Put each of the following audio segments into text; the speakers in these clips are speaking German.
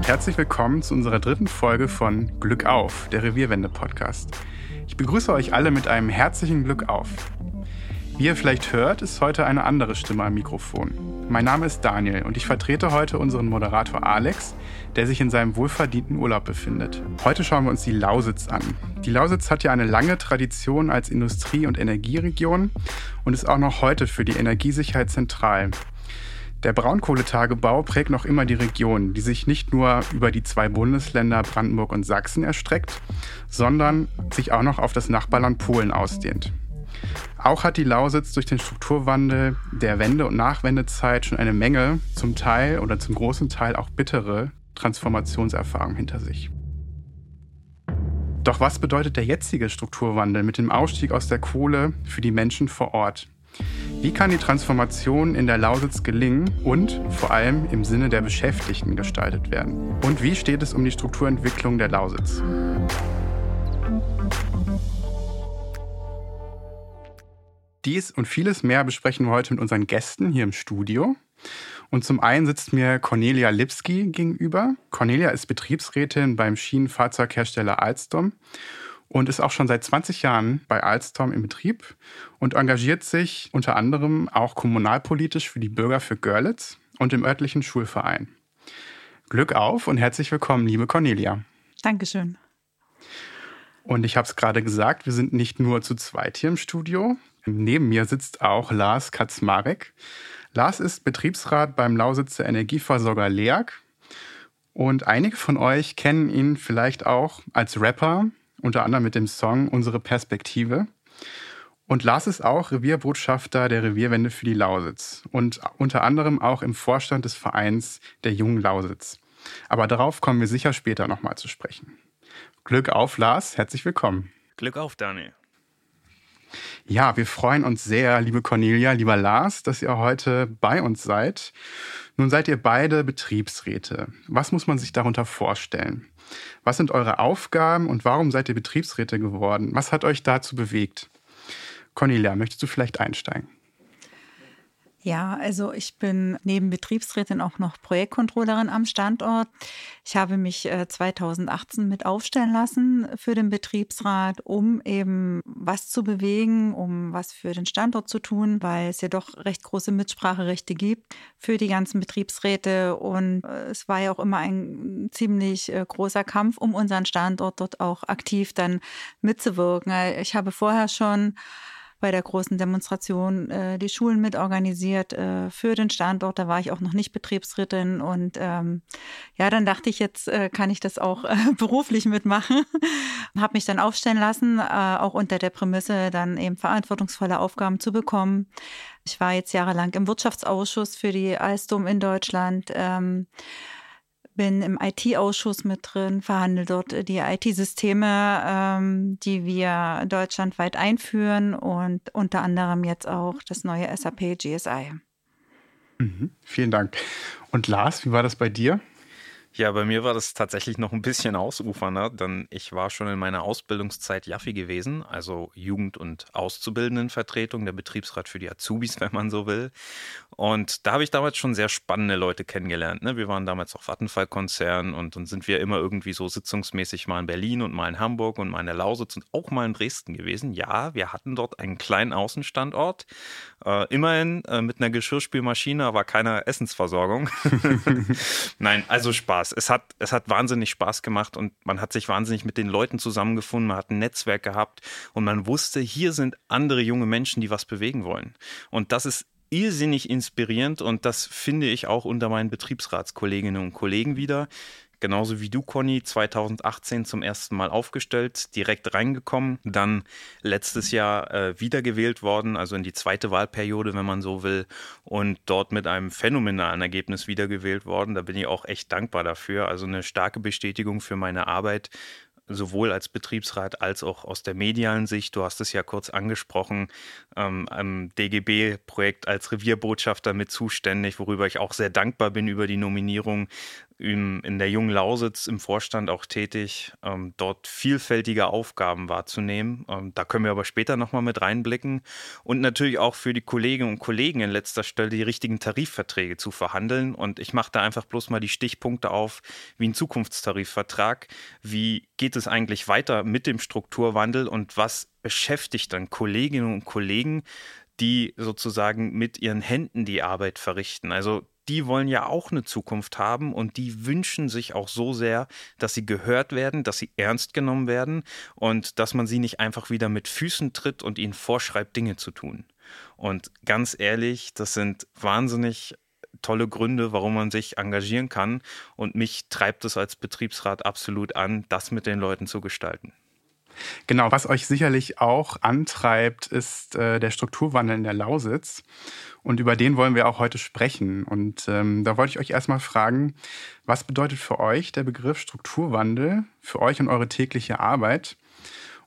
und herzlich willkommen zu unserer dritten Folge von Glück auf, der Revierwende-Podcast. Ich begrüße euch alle mit einem herzlichen Glück auf. Wie ihr vielleicht hört, ist heute eine andere Stimme am Mikrofon. Mein Name ist Daniel und ich vertrete heute unseren Moderator Alex, der sich in seinem wohlverdienten Urlaub befindet. Heute schauen wir uns die Lausitz an. Die Lausitz hat ja eine lange Tradition als Industrie- und Energieregion und ist auch noch heute für die Energiesicherheit zentral. Der Braunkohletagebau prägt noch immer die Region, die sich nicht nur über die zwei Bundesländer Brandenburg und Sachsen erstreckt, sondern sich auch noch auf das Nachbarland Polen ausdehnt. Auch hat die Lausitz durch den Strukturwandel der Wende- und Nachwendezeit schon eine Menge, zum Teil oder zum großen Teil auch bittere Transformationserfahrungen hinter sich. Doch was bedeutet der jetzige Strukturwandel mit dem Ausstieg aus der Kohle für die Menschen vor Ort? Wie kann die Transformation in der Lausitz gelingen und vor allem im Sinne der Beschäftigten gestaltet werden? Und wie steht es um die Strukturentwicklung der Lausitz? Dies und vieles mehr besprechen wir heute mit unseren Gästen hier im Studio. Und zum einen sitzt mir Cornelia Lipski gegenüber. Cornelia ist Betriebsrätin beim Schienenfahrzeughersteller Alstom und ist auch schon seit 20 Jahren bei Alstom im Betrieb und engagiert sich unter anderem auch kommunalpolitisch für die Bürger für Görlitz und im örtlichen Schulverein. Glück auf und herzlich willkommen, liebe Cornelia. Dankeschön. Und ich habe es gerade gesagt, wir sind nicht nur zu zweit hier im Studio. Neben mir sitzt auch Lars Kaczmarek. Lars ist Betriebsrat beim Lausitzer Energieversorger LEAG. Und einige von euch kennen ihn vielleicht auch als Rapper, unter anderem mit dem Song Unsere Perspektive. Und Lars ist auch Revierbotschafter der Revierwende für die Lausitz und unter anderem auch im Vorstand des Vereins der Jungen Lausitz. Aber darauf kommen wir sicher später nochmal zu sprechen. Glück auf, Lars. Herzlich willkommen. Glück auf, Daniel. Ja, wir freuen uns sehr, liebe Cornelia, lieber Lars, dass ihr heute bei uns seid. Nun seid ihr beide Betriebsräte. Was muss man sich darunter vorstellen? Was sind eure Aufgaben und warum seid ihr Betriebsräte geworden? Was hat euch dazu bewegt? Cornelia, möchtest du vielleicht einsteigen? Ja, also ich bin neben Betriebsrätin auch noch Projektcontrollerin am Standort. Ich habe mich 2018 äh, mit aufstellen lassen für den Betriebsrat, um eben was zu bewegen, um was für den Standort zu tun, weil es ja doch recht große Mitspracherechte gibt für die ganzen Betriebsräte. Und äh, es war ja auch immer ein ziemlich äh, großer Kampf, um unseren Standort dort auch aktiv dann mitzuwirken. Ich habe vorher schon bei der großen Demonstration äh, die Schulen mitorganisiert äh, für den Standort. Da war ich auch noch nicht Betriebsrätin und ähm, ja, dann dachte ich, jetzt äh, kann ich das auch äh, beruflich mitmachen. Habe mich dann aufstellen lassen, äh, auch unter der Prämisse, dann eben verantwortungsvolle Aufgaben zu bekommen. Ich war jetzt jahrelang im Wirtschaftsausschuss für die Alstom in Deutschland. Ähm, bin im IT-Ausschuss mit drin, verhandle dort äh, die IT-Systeme, ähm, die wir deutschlandweit einführen und unter anderem jetzt auch das neue SAP GSI. Mhm, vielen Dank. Und Lars, wie war das bei dir? Ja, bei mir war das tatsächlich noch ein bisschen ausufernder, denn ich war schon in meiner Ausbildungszeit Jaffi gewesen, also Jugend- und Auszubildendenvertretung, der Betriebsrat für die Azubis, wenn man so will. Und da habe ich damals schon sehr spannende Leute kennengelernt. Ne? Wir waren damals auf Vattenfall-Konzern und dann sind wir immer irgendwie so sitzungsmäßig mal in Berlin und mal in Hamburg und mal in der Lausitz und auch mal in Dresden gewesen. Ja, wir hatten dort einen kleinen Außenstandort, äh, immerhin äh, mit einer Geschirrspülmaschine, aber keiner Essensversorgung. Nein, also Spaß. Es hat, es hat wahnsinnig Spaß gemacht und man hat sich wahnsinnig mit den Leuten zusammengefunden, man hat ein Netzwerk gehabt und man wusste, hier sind andere junge Menschen, die was bewegen wollen. Und das ist irrsinnig inspirierend und das finde ich auch unter meinen Betriebsratskolleginnen und Kollegen wieder genauso wie du, Conny, 2018 zum ersten Mal aufgestellt, direkt reingekommen, dann letztes Jahr äh, wiedergewählt worden, also in die zweite Wahlperiode, wenn man so will, und dort mit einem phänomenalen Ergebnis wiedergewählt worden. Da bin ich auch echt dankbar dafür. Also eine starke Bestätigung für meine Arbeit sowohl als Betriebsrat als auch aus der medialen Sicht. Du hast es ja kurz angesprochen, ähm, am DGB-Projekt als Revierbotschafter mit zuständig, worüber ich auch sehr dankbar bin über die Nominierung in, in der jungen Lausitz im Vorstand auch tätig, ähm, dort vielfältige Aufgaben wahrzunehmen. Ähm, da können wir aber später nochmal mit reinblicken. Und natürlich auch für die Kolleginnen und Kollegen in letzter Stelle die richtigen Tarifverträge zu verhandeln. Und ich mache da einfach bloß mal die Stichpunkte auf, wie ein Zukunftstarifvertrag, wie geht es eigentlich weiter mit dem Strukturwandel und was beschäftigt dann Kolleginnen und Kollegen, die sozusagen mit ihren Händen die Arbeit verrichten. Also die wollen ja auch eine Zukunft haben und die wünschen sich auch so sehr, dass sie gehört werden, dass sie ernst genommen werden und dass man sie nicht einfach wieder mit Füßen tritt und ihnen vorschreibt, Dinge zu tun. Und ganz ehrlich, das sind wahnsinnig tolle Gründe, warum man sich engagieren kann. Und mich treibt es als Betriebsrat absolut an, das mit den Leuten zu gestalten. Genau, was euch sicherlich auch antreibt, ist äh, der Strukturwandel in der Lausitz. Und über den wollen wir auch heute sprechen. Und ähm, da wollte ich euch erstmal fragen, was bedeutet für euch der Begriff Strukturwandel für euch und eure tägliche Arbeit?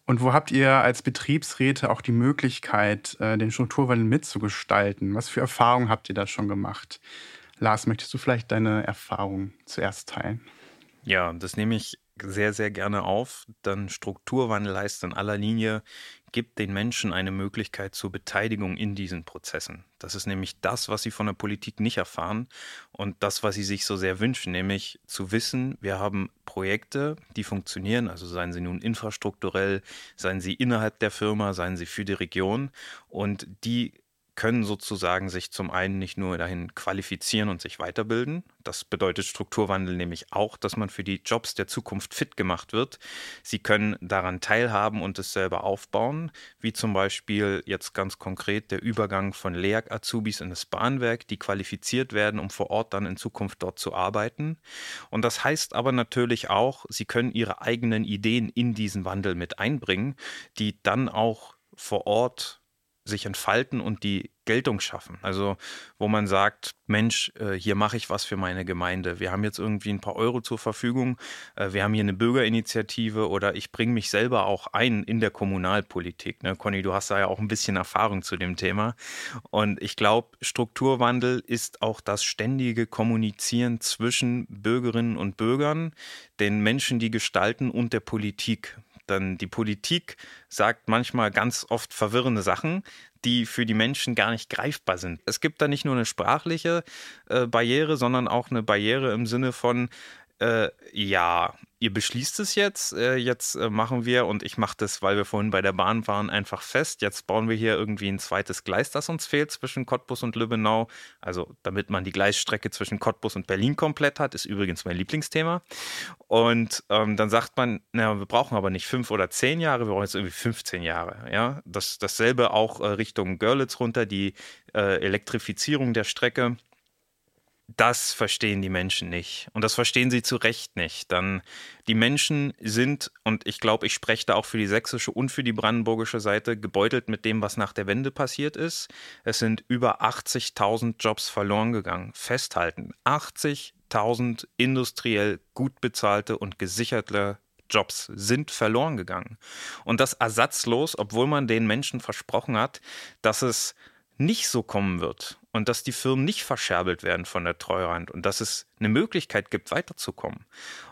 Und wo habt ihr als Betriebsräte auch die Möglichkeit, äh, den Strukturwandel mitzugestalten? Was für Erfahrungen habt ihr da schon gemacht? Lars, möchtest du vielleicht deine Erfahrungen zuerst teilen? Ja, das nehme ich sehr, sehr gerne auf. Dann Strukturwandel heißt in aller Linie, gibt den Menschen eine Möglichkeit zur Beteiligung in diesen Prozessen. Das ist nämlich das, was sie von der Politik nicht erfahren und das, was sie sich so sehr wünschen, nämlich zu wissen, wir haben Projekte, die funktionieren, also seien sie nun infrastrukturell, seien sie innerhalb der Firma, seien sie für die Region und die können sozusagen sich zum einen nicht nur dahin qualifizieren und sich weiterbilden. Das bedeutet Strukturwandel nämlich auch, dass man für die Jobs der Zukunft fit gemacht wird. Sie können daran teilhaben und es selber aufbauen, wie zum Beispiel jetzt ganz konkret der Übergang von Lehrk-Azubis in das Bahnwerk, die qualifiziert werden, um vor Ort dann in Zukunft dort zu arbeiten. Und das heißt aber natürlich auch, sie können ihre eigenen Ideen in diesen Wandel mit einbringen, die dann auch vor Ort sich entfalten und die Geltung schaffen. Also wo man sagt, Mensch, äh, hier mache ich was für meine Gemeinde. Wir haben jetzt irgendwie ein paar Euro zur Verfügung. Äh, wir haben hier eine Bürgerinitiative oder ich bringe mich selber auch ein in der Kommunalpolitik. Ne? Conny, du hast da ja auch ein bisschen Erfahrung zu dem Thema. Und ich glaube, Strukturwandel ist auch das ständige Kommunizieren zwischen Bürgerinnen und Bürgern, den Menschen, die gestalten und der Politik. Dann die Politik sagt manchmal ganz oft verwirrende Sachen, die für die Menschen gar nicht greifbar sind. Es gibt da nicht nur eine sprachliche äh, Barriere, sondern auch eine Barriere im Sinne von, äh, ja, ihr beschließt es jetzt, äh, jetzt äh, machen wir, und ich mache das, weil wir vorhin bei der Bahn waren, einfach fest. Jetzt bauen wir hier irgendwie ein zweites Gleis, das uns fehlt zwischen Cottbus und Lübbenau. Also damit man die Gleisstrecke zwischen Cottbus und Berlin komplett hat, ist übrigens mein Lieblingsthema. Und ähm, dann sagt man, na, wir brauchen aber nicht fünf oder zehn Jahre, wir brauchen jetzt irgendwie 15 Jahre. Ja? Das, dasselbe auch äh, Richtung Görlitz runter, die äh, Elektrifizierung der Strecke das verstehen die Menschen nicht. Und das verstehen sie zu Recht nicht. Dann die Menschen sind, und ich glaube, ich spreche da auch für die sächsische und für die brandenburgische Seite, gebeutelt mit dem, was nach der Wende passiert ist. Es sind über 80.000 Jobs verloren gegangen. Festhalten. 80.000 industriell gut bezahlte und gesicherte Jobs sind verloren gegangen. Und das ersatzlos, obwohl man den Menschen versprochen hat, dass es nicht so kommen wird und dass die Firmen nicht verscherbelt werden von der Treuhand und dass es eine Möglichkeit gibt, weiterzukommen.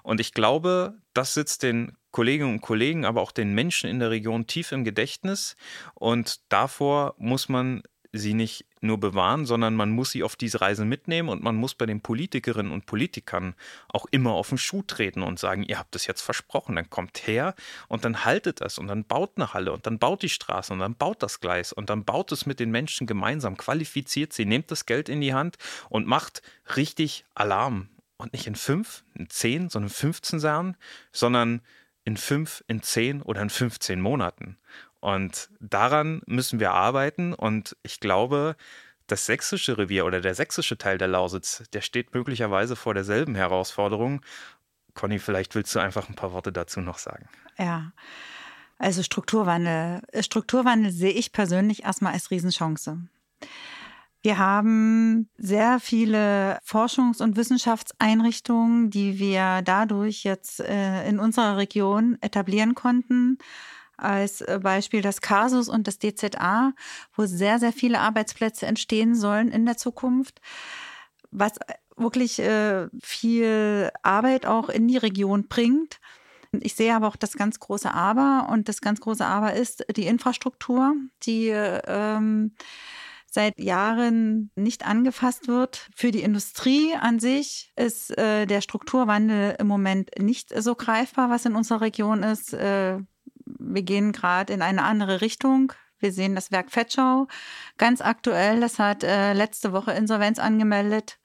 Und ich glaube, das sitzt den Kolleginnen und Kollegen, aber auch den Menschen in der Region tief im Gedächtnis und davor muss man sie nicht nur bewahren, sondern man muss sie auf diese Reise mitnehmen und man muss bei den Politikerinnen und Politikern auch immer auf den Schuh treten und sagen, ihr habt es jetzt versprochen, dann kommt her und dann haltet das und dann baut eine Halle und dann baut die Straße und dann baut das Gleis und dann baut es mit den Menschen gemeinsam, qualifiziert sie, nehmt das Geld in die Hand und macht richtig Alarm. Und nicht in fünf, in zehn, sondern 15 Jahren, sondern in fünf, in zehn oder in 15 Monaten. Und daran müssen wir arbeiten. Und ich glaube, das sächsische Revier oder der sächsische Teil der Lausitz, der steht möglicherweise vor derselben Herausforderung. Conny, vielleicht willst du einfach ein paar Worte dazu noch sagen. Ja. Also Strukturwandel. Strukturwandel sehe ich persönlich erstmal als Riesenchance. Wir haben sehr viele Forschungs- und Wissenschaftseinrichtungen, die wir dadurch jetzt äh, in unserer Region etablieren konnten als äh, Beispiel das Casus und das DZA, wo sehr, sehr viele Arbeitsplätze entstehen sollen in der Zukunft. Was, wirklich äh, viel Arbeit auch in die Region bringt. Ich sehe aber auch das ganz große Aber und das ganz große Aber ist die Infrastruktur, die ähm, seit Jahren nicht angefasst wird. Für die Industrie an sich ist äh, der Strukturwandel im Moment nicht so greifbar, was in unserer Region ist. Äh, wir gehen gerade in eine andere Richtung. Wir sehen das Werk Fetschau ganz aktuell. Das hat äh, letzte Woche Insolvenz angemeldet.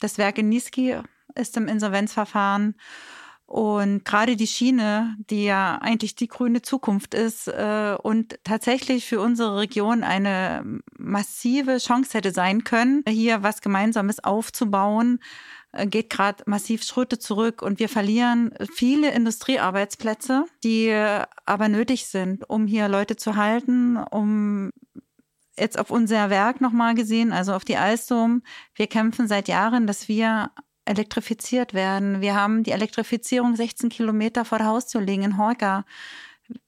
Das Werk in Niski ist im Insolvenzverfahren. Und gerade die Schiene, die ja eigentlich die grüne Zukunft ist äh, und tatsächlich für unsere Region eine massive Chance hätte sein können, hier was Gemeinsames aufzubauen, geht gerade massiv Schritte zurück und wir verlieren viele Industriearbeitsplätze, die aber nötig sind, um hier Leute zu halten, um jetzt auf unser Werk nochmal gesehen, also auf die Alstom. Wir kämpfen seit Jahren, dass wir elektrifiziert werden. Wir haben die Elektrifizierung 16 Kilometer vor der Haustür liegen in Horga.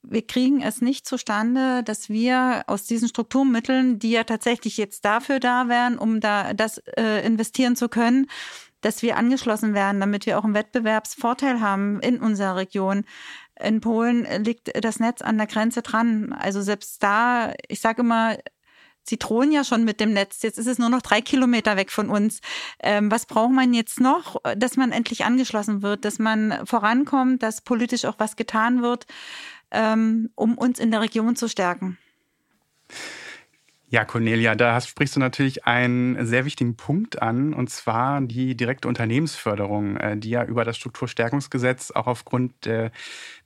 Wir kriegen es nicht zustande, dass wir aus diesen Strukturmitteln, die ja tatsächlich jetzt dafür da wären, um da das äh, investieren zu können, dass wir angeschlossen werden, damit wir auch einen Wettbewerbsvorteil haben in unserer Region. In Polen liegt das Netz an der Grenze dran. Also selbst da, ich sage immer, Sie drohen ja schon mit dem Netz. Jetzt ist es nur noch drei Kilometer weg von uns. Ähm, was braucht man jetzt noch, dass man endlich angeschlossen wird, dass man vorankommt, dass politisch auch was getan wird, ähm, um uns in der Region zu stärken? Ja, Cornelia, da sprichst du natürlich einen sehr wichtigen Punkt an, und zwar die direkte Unternehmensförderung, äh, die ja über das Strukturstärkungsgesetz auch aufgrund der,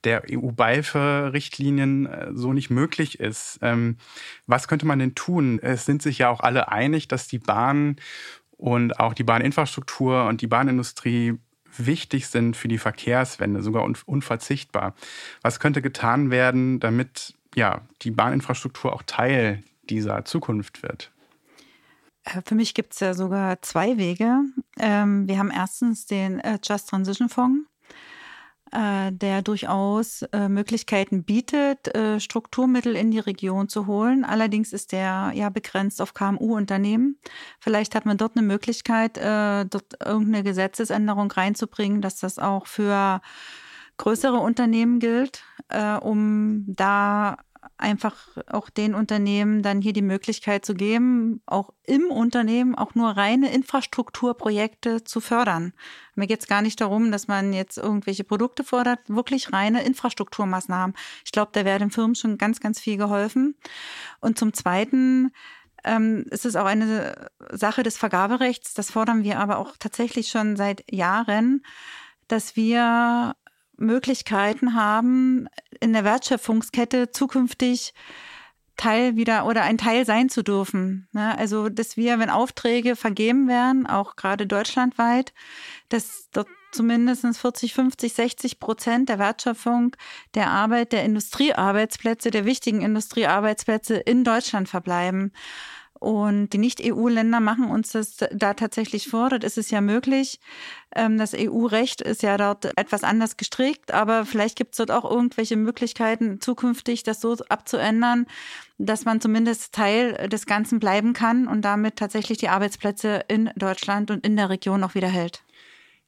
der EU-BIFE-Richtlinien äh, so nicht möglich ist. Ähm, was könnte man denn tun? Es sind sich ja auch alle einig, dass die Bahn und auch die Bahninfrastruktur und die Bahnindustrie wichtig sind für die Verkehrswende, sogar unverzichtbar. Was könnte getan werden, damit ja, die Bahninfrastruktur auch Teil dieser Zukunft wird? Äh, für mich gibt es ja sogar zwei Wege. Ähm, wir haben erstens den äh, Just Transition Fonds, äh, der durchaus Möglichkeiten bietet, Strukturmittel in die Region zu holen. Allerdings ist der ja begrenzt auf KMU-Unternehmen. Vielleicht hat man dort eine Möglichkeit, dort irgendeine Gesetzesänderung reinzubringen, dass das auch für größere Unternehmen gilt, um da einfach auch den Unternehmen dann hier die Möglichkeit zu geben, auch im Unternehmen auch nur reine Infrastrukturprojekte zu fördern. Mir geht es gar nicht darum, dass man jetzt irgendwelche Produkte fordert, wirklich reine Infrastrukturmaßnahmen. Ich glaube, da wäre den Firmen schon ganz, ganz viel geholfen. Und zum Zweiten ähm, ist es auch eine Sache des Vergaberechts. Das fordern wir aber auch tatsächlich schon seit Jahren, dass wir Möglichkeiten haben, in der Wertschöpfungskette zukünftig Teil wieder oder ein Teil sein zu dürfen. Ne? Also, dass wir, wenn Aufträge vergeben werden, auch gerade deutschlandweit, dass dort zumindest 40, 50, 60 Prozent der Wertschöpfung der Arbeit der Industriearbeitsplätze, der wichtigen Industriearbeitsplätze in Deutschland verbleiben. Und die Nicht-EU-Länder machen uns das da tatsächlich vor. Dort ist es ja möglich. Ähm, das EU-Recht ist ja dort etwas anders gestrickt, aber vielleicht gibt es dort auch irgendwelche Möglichkeiten, zukünftig das so abzuändern, dass man zumindest Teil des Ganzen bleiben kann und damit tatsächlich die Arbeitsplätze in Deutschland und in der Region auch wieder hält.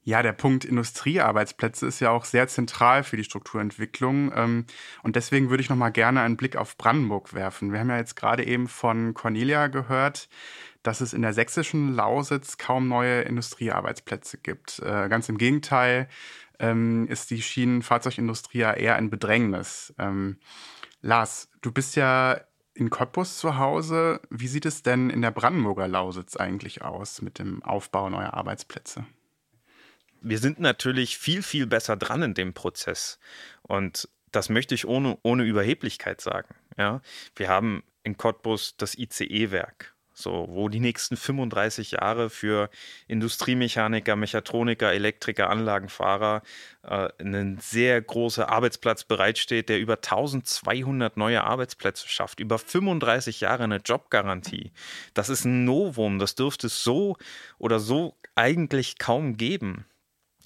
Ja, der Punkt Industriearbeitsplätze ist ja auch sehr zentral für die Strukturentwicklung. Ähm, und deswegen würde ich noch mal gerne einen Blick auf Brandenburg werfen. Wir haben ja jetzt gerade eben von Cornelia gehört, dass es in der sächsischen Lausitz kaum neue Industriearbeitsplätze gibt. Äh, ganz im Gegenteil ähm, ist die Schienenfahrzeugindustrie ja eher ein Bedrängnis. Ähm, Lars, du bist ja in Cottbus zu Hause. Wie sieht es denn in der Brandenburger Lausitz eigentlich aus mit dem Aufbau neuer Arbeitsplätze? Wir sind natürlich viel, viel besser dran in dem Prozess. Und das möchte ich ohne, ohne Überheblichkeit sagen. Ja? Wir haben in Cottbus das ICE-Werk, so, wo die nächsten 35 Jahre für Industriemechaniker, Mechatroniker, Elektriker, Anlagenfahrer äh, ein sehr großer Arbeitsplatz bereitsteht, der über 1200 neue Arbeitsplätze schafft, über 35 Jahre eine Jobgarantie. Das ist ein Novum, das dürfte es so oder so eigentlich kaum geben.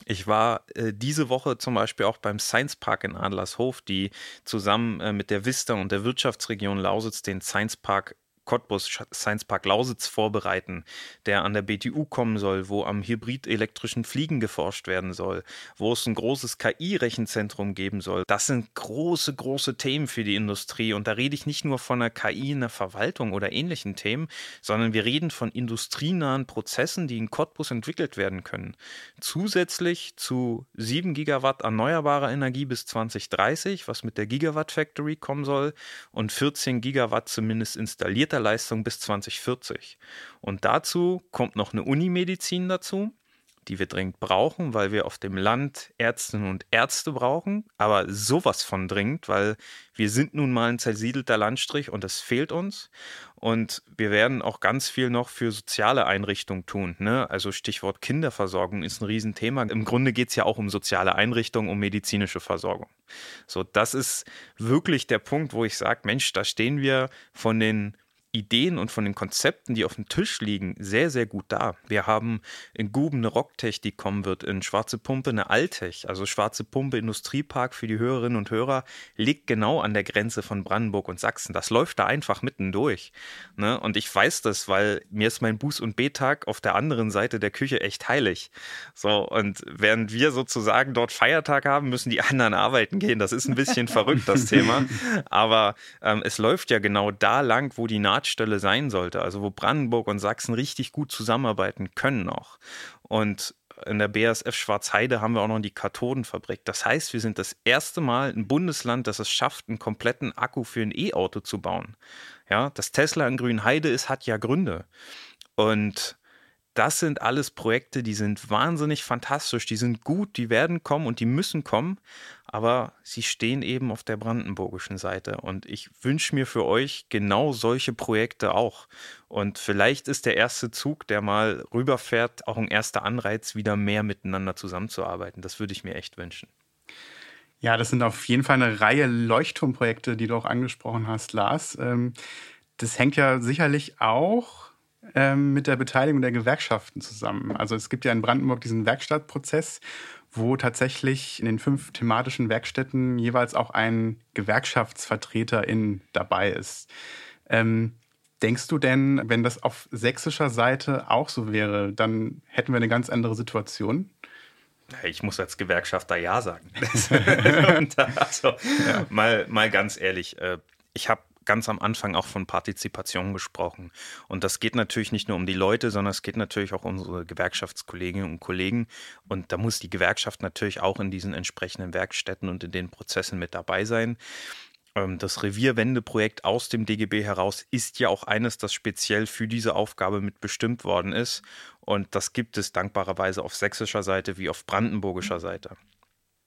Ich war äh, diese Woche zum Beispiel auch beim Science Park in Adlershof, die zusammen äh, mit der Vista und der Wirtschaftsregion Lausitz den Science Park Cottbus Science Park Lausitz vorbereiten, der an der BTU kommen soll, wo am hybrid-elektrischen Fliegen geforscht werden soll, wo es ein großes KI-Rechenzentrum geben soll. Das sind große, große Themen für die Industrie. Und da rede ich nicht nur von einer KI in der Verwaltung oder ähnlichen Themen, sondern wir reden von industrienahen Prozessen, die in Cottbus entwickelt werden können. Zusätzlich zu 7 Gigawatt erneuerbarer Energie bis 2030, was mit der Gigawatt Factory kommen soll, und 14 Gigawatt zumindest installierter Leistung bis 2040. Und dazu kommt noch eine Unimedizin dazu, die wir dringend brauchen, weil wir auf dem Land Ärztinnen und Ärzte brauchen, aber sowas von dringend, weil wir sind nun mal ein zersiedelter Landstrich und das fehlt uns. Und wir werden auch ganz viel noch für soziale Einrichtungen tun. Ne? Also Stichwort Kinderversorgung ist ein Riesenthema. Im Grunde geht es ja auch um soziale Einrichtungen, um medizinische Versorgung. So, das ist wirklich der Punkt, wo ich sage, Mensch, da stehen wir von den Ideen und von den Konzepten, die auf dem Tisch liegen, sehr, sehr gut da. Wir haben in Guben eine Rocktech, die kommen wird, in Schwarze Pumpe eine Altech, also Schwarze Pumpe Industriepark für die Hörerinnen und Hörer, liegt genau an der Grenze von Brandenburg und Sachsen. Das läuft da einfach mitten durch. Ne? Und ich weiß das, weil mir ist mein Buß- und B-Tag auf der anderen Seite der Küche echt heilig. So, und während wir sozusagen dort Feiertag haben, müssen die anderen arbeiten gehen. Das ist ein bisschen verrückt, das Thema. Aber ähm, es läuft ja genau da lang, wo die Naht Nahtstelle sein sollte, also wo Brandenburg und Sachsen richtig gut zusammenarbeiten können auch. Und in der BASF Schwarzheide haben wir auch noch die Kathodenfabrik. Das heißt, wir sind das erste Mal ein Bundesland, das es schafft, einen kompletten Akku für ein E-Auto zu bauen. Ja, dass Tesla in Grünheide ist, hat ja Gründe. Und das sind alles Projekte, die sind wahnsinnig fantastisch, die sind gut, die werden kommen und die müssen kommen, aber sie stehen eben auf der brandenburgischen Seite und ich wünsche mir für euch genau solche Projekte auch. Und vielleicht ist der erste Zug, der mal rüberfährt, auch ein erster Anreiz, wieder mehr miteinander zusammenzuarbeiten. Das würde ich mir echt wünschen. Ja, das sind auf jeden Fall eine Reihe Leuchtturmprojekte, die du auch angesprochen hast, Lars. Ähm, das hängt ja sicherlich auch ähm, mit der Beteiligung der Gewerkschaften zusammen. Also es gibt ja in Brandenburg diesen Werkstattprozess, wo tatsächlich in den fünf thematischen Werkstätten jeweils auch ein Gewerkschaftsvertreterin dabei ist. Ähm, denkst du denn, wenn das auf sächsischer Seite auch so wäre, dann hätten wir eine ganz andere Situation? Ich muss als Gewerkschafter Ja sagen. also, ja. mal, mal ganz ehrlich, äh, ich habe ganz am Anfang auch von Partizipation gesprochen. Und das geht natürlich nicht nur um die Leute, sondern es geht natürlich auch um unsere Gewerkschaftskolleginnen und Kollegen. Und da muss die Gewerkschaft natürlich auch in diesen entsprechenden Werkstätten und in den Prozessen mit dabei sein. Ähm, das Revierwendeprojekt aus dem DGB heraus ist ja auch eines, das speziell für diese Aufgabe mit bestimmt worden ist. Und das gibt es dankbarerweise auf sächsischer Seite wie auf brandenburgischer Seite.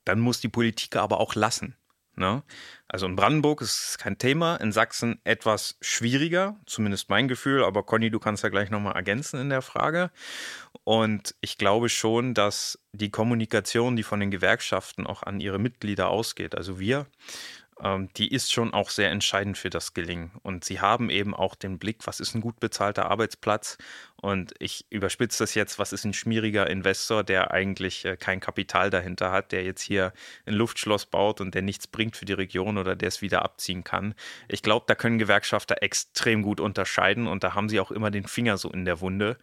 Dann muss die Politik aber auch lassen. Ne? Also in Brandenburg ist es kein Thema, in Sachsen etwas schwieriger, zumindest mein Gefühl, aber Conny, du kannst ja gleich nochmal ergänzen in der Frage. Und ich glaube schon, dass die Kommunikation, die von den Gewerkschaften auch an ihre Mitglieder ausgeht, also wir, die ist schon auch sehr entscheidend für das Gelingen. Und sie haben eben auch den Blick, was ist ein gut bezahlter Arbeitsplatz? Und ich überspitze das jetzt, was ist ein schmieriger Investor, der eigentlich äh, kein Kapital dahinter hat, der jetzt hier ein Luftschloss baut und der nichts bringt für die Region oder der es wieder abziehen kann. Ich glaube, da können Gewerkschafter extrem gut unterscheiden und da haben sie auch immer den Finger so in der Wunde.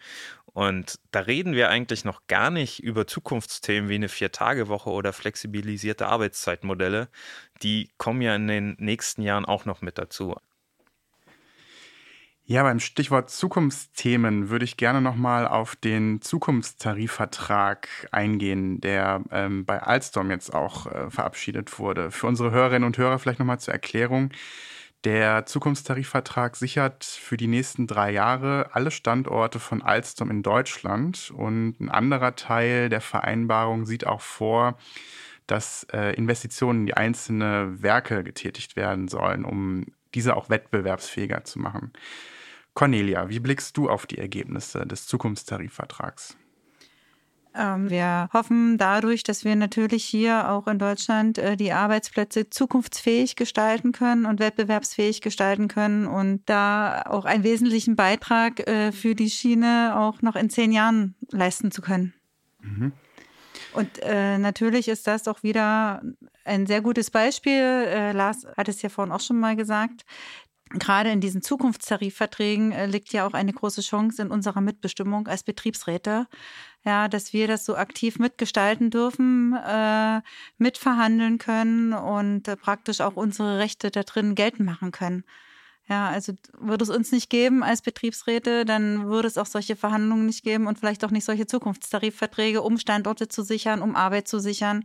Und da reden wir eigentlich noch gar nicht über Zukunftsthemen wie eine Vier-Tage-Woche oder flexibilisierte Arbeitszeitmodelle. Die kommen ja in den nächsten Jahren auch noch mit dazu. Ja, beim Stichwort Zukunftsthemen würde ich gerne nochmal auf den Zukunftstarifvertrag eingehen, der ähm, bei Alstom jetzt auch äh, verabschiedet wurde. Für unsere Hörerinnen und Hörer vielleicht nochmal zur Erklärung. Der Zukunftstarifvertrag sichert für die nächsten drei Jahre alle Standorte von Alstom in Deutschland und ein anderer Teil der Vereinbarung sieht auch vor, dass äh, Investitionen in die einzelnen Werke getätigt werden sollen, um diese auch wettbewerbsfähiger zu machen. Cornelia, wie blickst du auf die Ergebnisse des Zukunftstarifvertrags? Ähm, wir hoffen dadurch, dass wir natürlich hier auch in Deutschland äh, die Arbeitsplätze zukunftsfähig gestalten können und wettbewerbsfähig gestalten können und da auch einen wesentlichen Beitrag äh, für die Schiene auch noch in zehn Jahren leisten zu können. Mhm. Und äh, natürlich ist das auch wieder ein sehr gutes Beispiel. Äh, Lars hat es ja vorhin auch schon mal gesagt gerade in diesen Zukunftstarifverträgen äh, liegt ja auch eine große Chance in unserer Mitbestimmung als Betriebsräte. Ja, dass wir das so aktiv mitgestalten dürfen, äh, mitverhandeln können und äh, praktisch auch unsere Rechte da drin geltend machen können. Ja, also würde es uns nicht geben als Betriebsräte, dann würde es auch solche Verhandlungen nicht geben und vielleicht auch nicht solche Zukunftstarifverträge, um Standorte zu sichern, um Arbeit zu sichern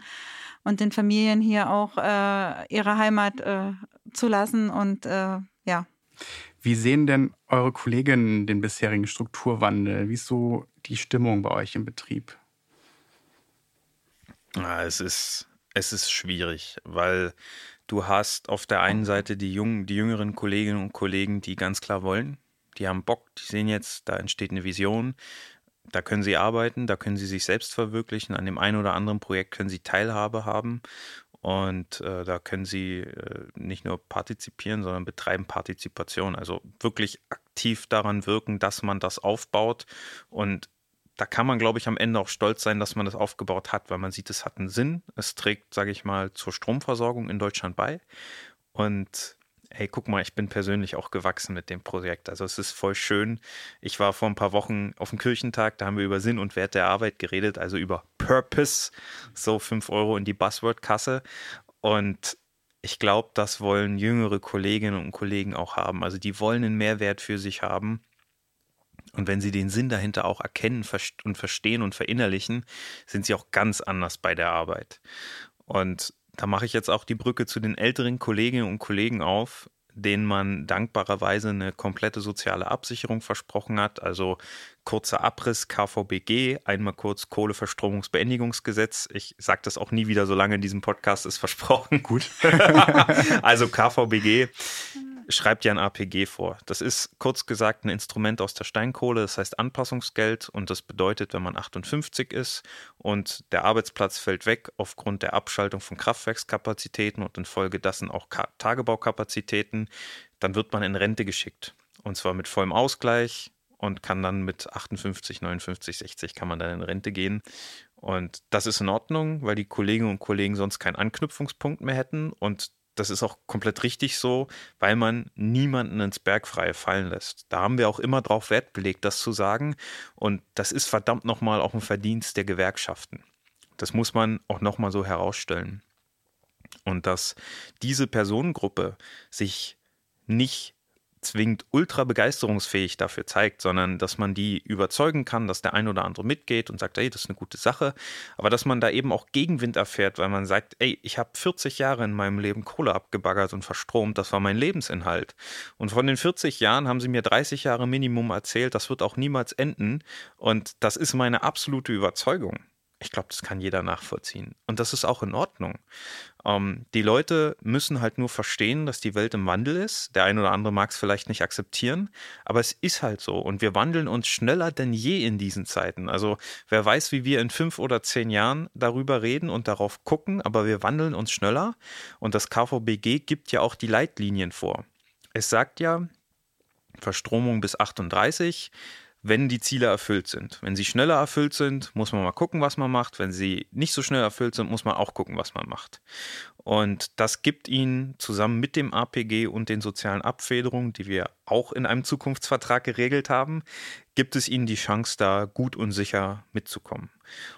und den Familien hier auch äh, ihre Heimat äh, zu lassen und äh, ja. Wie sehen denn eure Kolleginnen den bisherigen Strukturwandel? Wie ist so die Stimmung bei euch im Betrieb? Ja, es ist, es ist schwierig, weil du hast auf der einen Seite die jungen, die jüngeren Kolleginnen und Kollegen, die ganz klar wollen. Die haben Bock, die sehen jetzt, da entsteht eine Vision. Da können sie arbeiten, da können sie sich selbst verwirklichen. An dem einen oder anderen Projekt können sie Teilhabe haben. Und äh, da können sie äh, nicht nur partizipieren, sondern betreiben Partizipation. Also wirklich aktiv daran wirken, dass man das aufbaut. Und da kann man, glaube ich, am Ende auch stolz sein, dass man das aufgebaut hat, weil man sieht, es hat einen Sinn. Es trägt, sage ich mal, zur Stromversorgung in Deutschland bei. Und hey, guck mal, ich bin persönlich auch gewachsen mit dem Projekt. Also es ist voll schön. Ich war vor ein paar Wochen auf dem Kirchentag, da haben wir über Sinn und Wert der Arbeit geredet, also über Purpose, so 5 Euro in die Buzzword-Kasse. Und ich glaube, das wollen jüngere Kolleginnen und Kollegen auch haben. Also die wollen einen Mehrwert für sich haben. Und wenn sie den Sinn dahinter auch erkennen und verstehen und verinnerlichen, sind sie auch ganz anders bei der Arbeit. Und da mache ich jetzt auch die Brücke zu den älteren Kolleginnen und Kollegen auf, denen man dankbarerweise eine komplette soziale Absicherung versprochen hat. Also kurzer Abriss KVBG, einmal kurz Kohleverstromungsbeendigungsgesetz. Ich sage das auch nie wieder, solange in diesem Podcast ist versprochen. Gut. also KVBG schreibt ja ein APG vor. Das ist kurz gesagt ein Instrument aus der Steinkohle, das heißt Anpassungsgeld und das bedeutet, wenn man 58 ist und der Arbeitsplatz fällt weg aufgrund der Abschaltung von Kraftwerkskapazitäten und infolgedessen auch Tagebaukapazitäten, dann wird man in Rente geschickt. Und zwar mit vollem Ausgleich und kann dann mit 58, 59, 60 kann man dann in Rente gehen. Und das ist in Ordnung, weil die Kolleginnen und Kollegen sonst keinen Anknüpfungspunkt mehr hätten und das ist auch komplett richtig so, weil man niemanden ins Bergfreie fallen lässt. Da haben wir auch immer drauf Wert belegt, das zu sagen. Und das ist verdammt nochmal auch ein Verdienst der Gewerkschaften. Das muss man auch nochmal so herausstellen. Und dass diese Personengruppe sich nicht zwingend ultra begeisterungsfähig dafür zeigt, sondern dass man die überzeugen kann, dass der ein oder andere mitgeht und sagt, ey, das ist eine gute Sache, aber dass man da eben auch Gegenwind erfährt, weil man sagt, ey, ich habe 40 Jahre in meinem Leben Kohle abgebaggert und verstromt, das war mein Lebensinhalt. Und von den 40 Jahren haben sie mir 30 Jahre Minimum erzählt, das wird auch niemals enden und das ist meine absolute Überzeugung. Ich glaube, das kann jeder nachvollziehen. Und das ist auch in Ordnung. Ähm, die Leute müssen halt nur verstehen, dass die Welt im Wandel ist. Der ein oder andere mag es vielleicht nicht akzeptieren, aber es ist halt so. Und wir wandeln uns schneller denn je in diesen Zeiten. Also wer weiß, wie wir in fünf oder zehn Jahren darüber reden und darauf gucken, aber wir wandeln uns schneller. Und das KVBG gibt ja auch die Leitlinien vor. Es sagt ja, Verstromung bis 38 wenn die Ziele erfüllt sind. Wenn sie schneller erfüllt sind, muss man mal gucken, was man macht. Wenn sie nicht so schnell erfüllt sind, muss man auch gucken, was man macht. Und das gibt ihnen zusammen mit dem APG und den sozialen Abfederungen, die wir auch in einem Zukunftsvertrag geregelt haben, gibt es ihnen die Chance, da gut und sicher mitzukommen.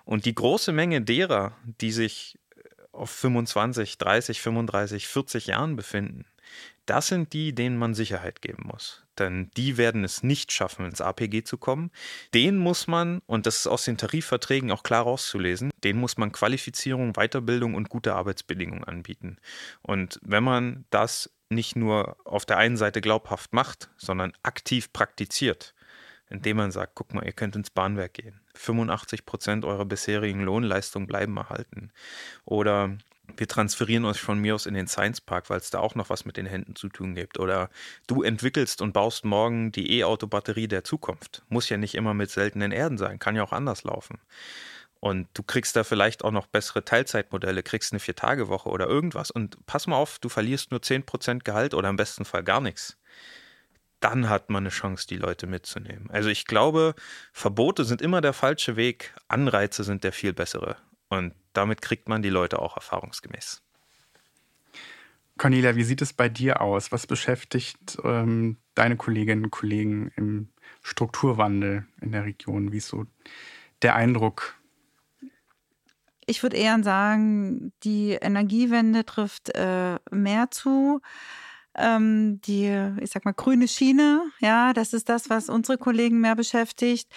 Und die große Menge derer, die sich auf 25, 30, 35, 40 Jahren befinden, das sind die, denen man Sicherheit geben muss. Denn die werden es nicht schaffen, ins APG zu kommen. Den muss man, und das ist aus den Tarifverträgen auch klar rauszulesen, den muss man Qualifizierung, Weiterbildung und gute Arbeitsbedingungen anbieten. Und wenn man das nicht nur auf der einen Seite glaubhaft macht, sondern aktiv praktiziert, indem man sagt, guck mal, ihr könnt ins Bahnwerk gehen. 85 Prozent eurer bisherigen Lohnleistung bleiben erhalten. Oder wir transferieren euch von mir aus in den Science Park, weil es da auch noch was mit den Händen zu tun gibt. Oder du entwickelst und baust morgen die E-Auto-Batterie der Zukunft. Muss ja nicht immer mit seltenen Erden sein, kann ja auch anders laufen. Und du kriegst da vielleicht auch noch bessere Teilzeitmodelle, kriegst eine Vier-Tage-Woche oder irgendwas. Und pass mal auf, du verlierst nur 10% Gehalt oder im besten Fall gar nichts. Dann hat man eine Chance, die Leute mitzunehmen. Also ich glaube, Verbote sind immer der falsche Weg, Anreize sind der viel bessere. Und damit kriegt man die Leute auch erfahrungsgemäß. Cornelia, wie sieht es bei dir aus? Was beschäftigt ähm, deine Kolleginnen und Kollegen im Strukturwandel in der Region? Wie ist so der Eindruck? Ich würde eher sagen, die Energiewende trifft äh, mehr zu. Ähm, die, ich sag mal, grüne Schiene, ja, das ist das, was unsere Kollegen mehr beschäftigt.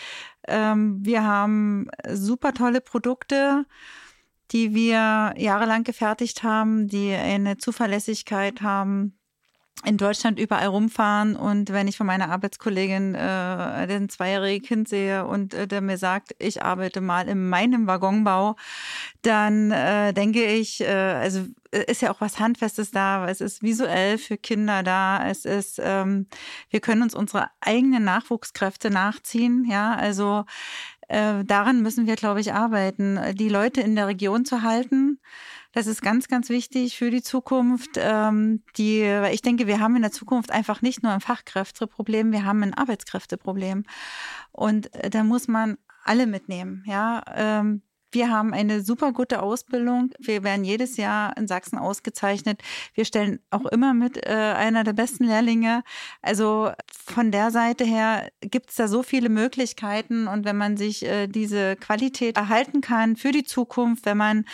Ähm, wir haben super tolle Produkte die wir jahrelang gefertigt haben, die eine Zuverlässigkeit haben, in Deutschland überall rumfahren und wenn ich von meiner Arbeitskollegin äh, den zweijährigen Kind sehe und äh, der mir sagt, ich arbeite mal in meinem Waggonbau, dann äh, denke ich, äh, also äh, ist ja auch was Handfestes da, es ist visuell für Kinder da, es ist, ähm, wir können uns unsere eigenen Nachwuchskräfte nachziehen, ja, also äh, daran müssen wir, glaube ich, arbeiten, die Leute in der Region zu halten. Das ist ganz, ganz wichtig für die Zukunft. Ähm, die, ich denke, wir haben in der Zukunft einfach nicht nur ein Fachkräfteproblem, wir haben ein Arbeitskräfteproblem. Und äh, da muss man alle mitnehmen. Ja, ähm, wir haben eine super gute Ausbildung. Wir werden jedes Jahr in Sachsen ausgezeichnet. Wir stellen auch immer mit äh, einer der besten Lehrlinge. Also von der Seite her gibt es da so viele Möglichkeiten. Und wenn man sich äh, diese Qualität erhalten kann für die Zukunft, wenn man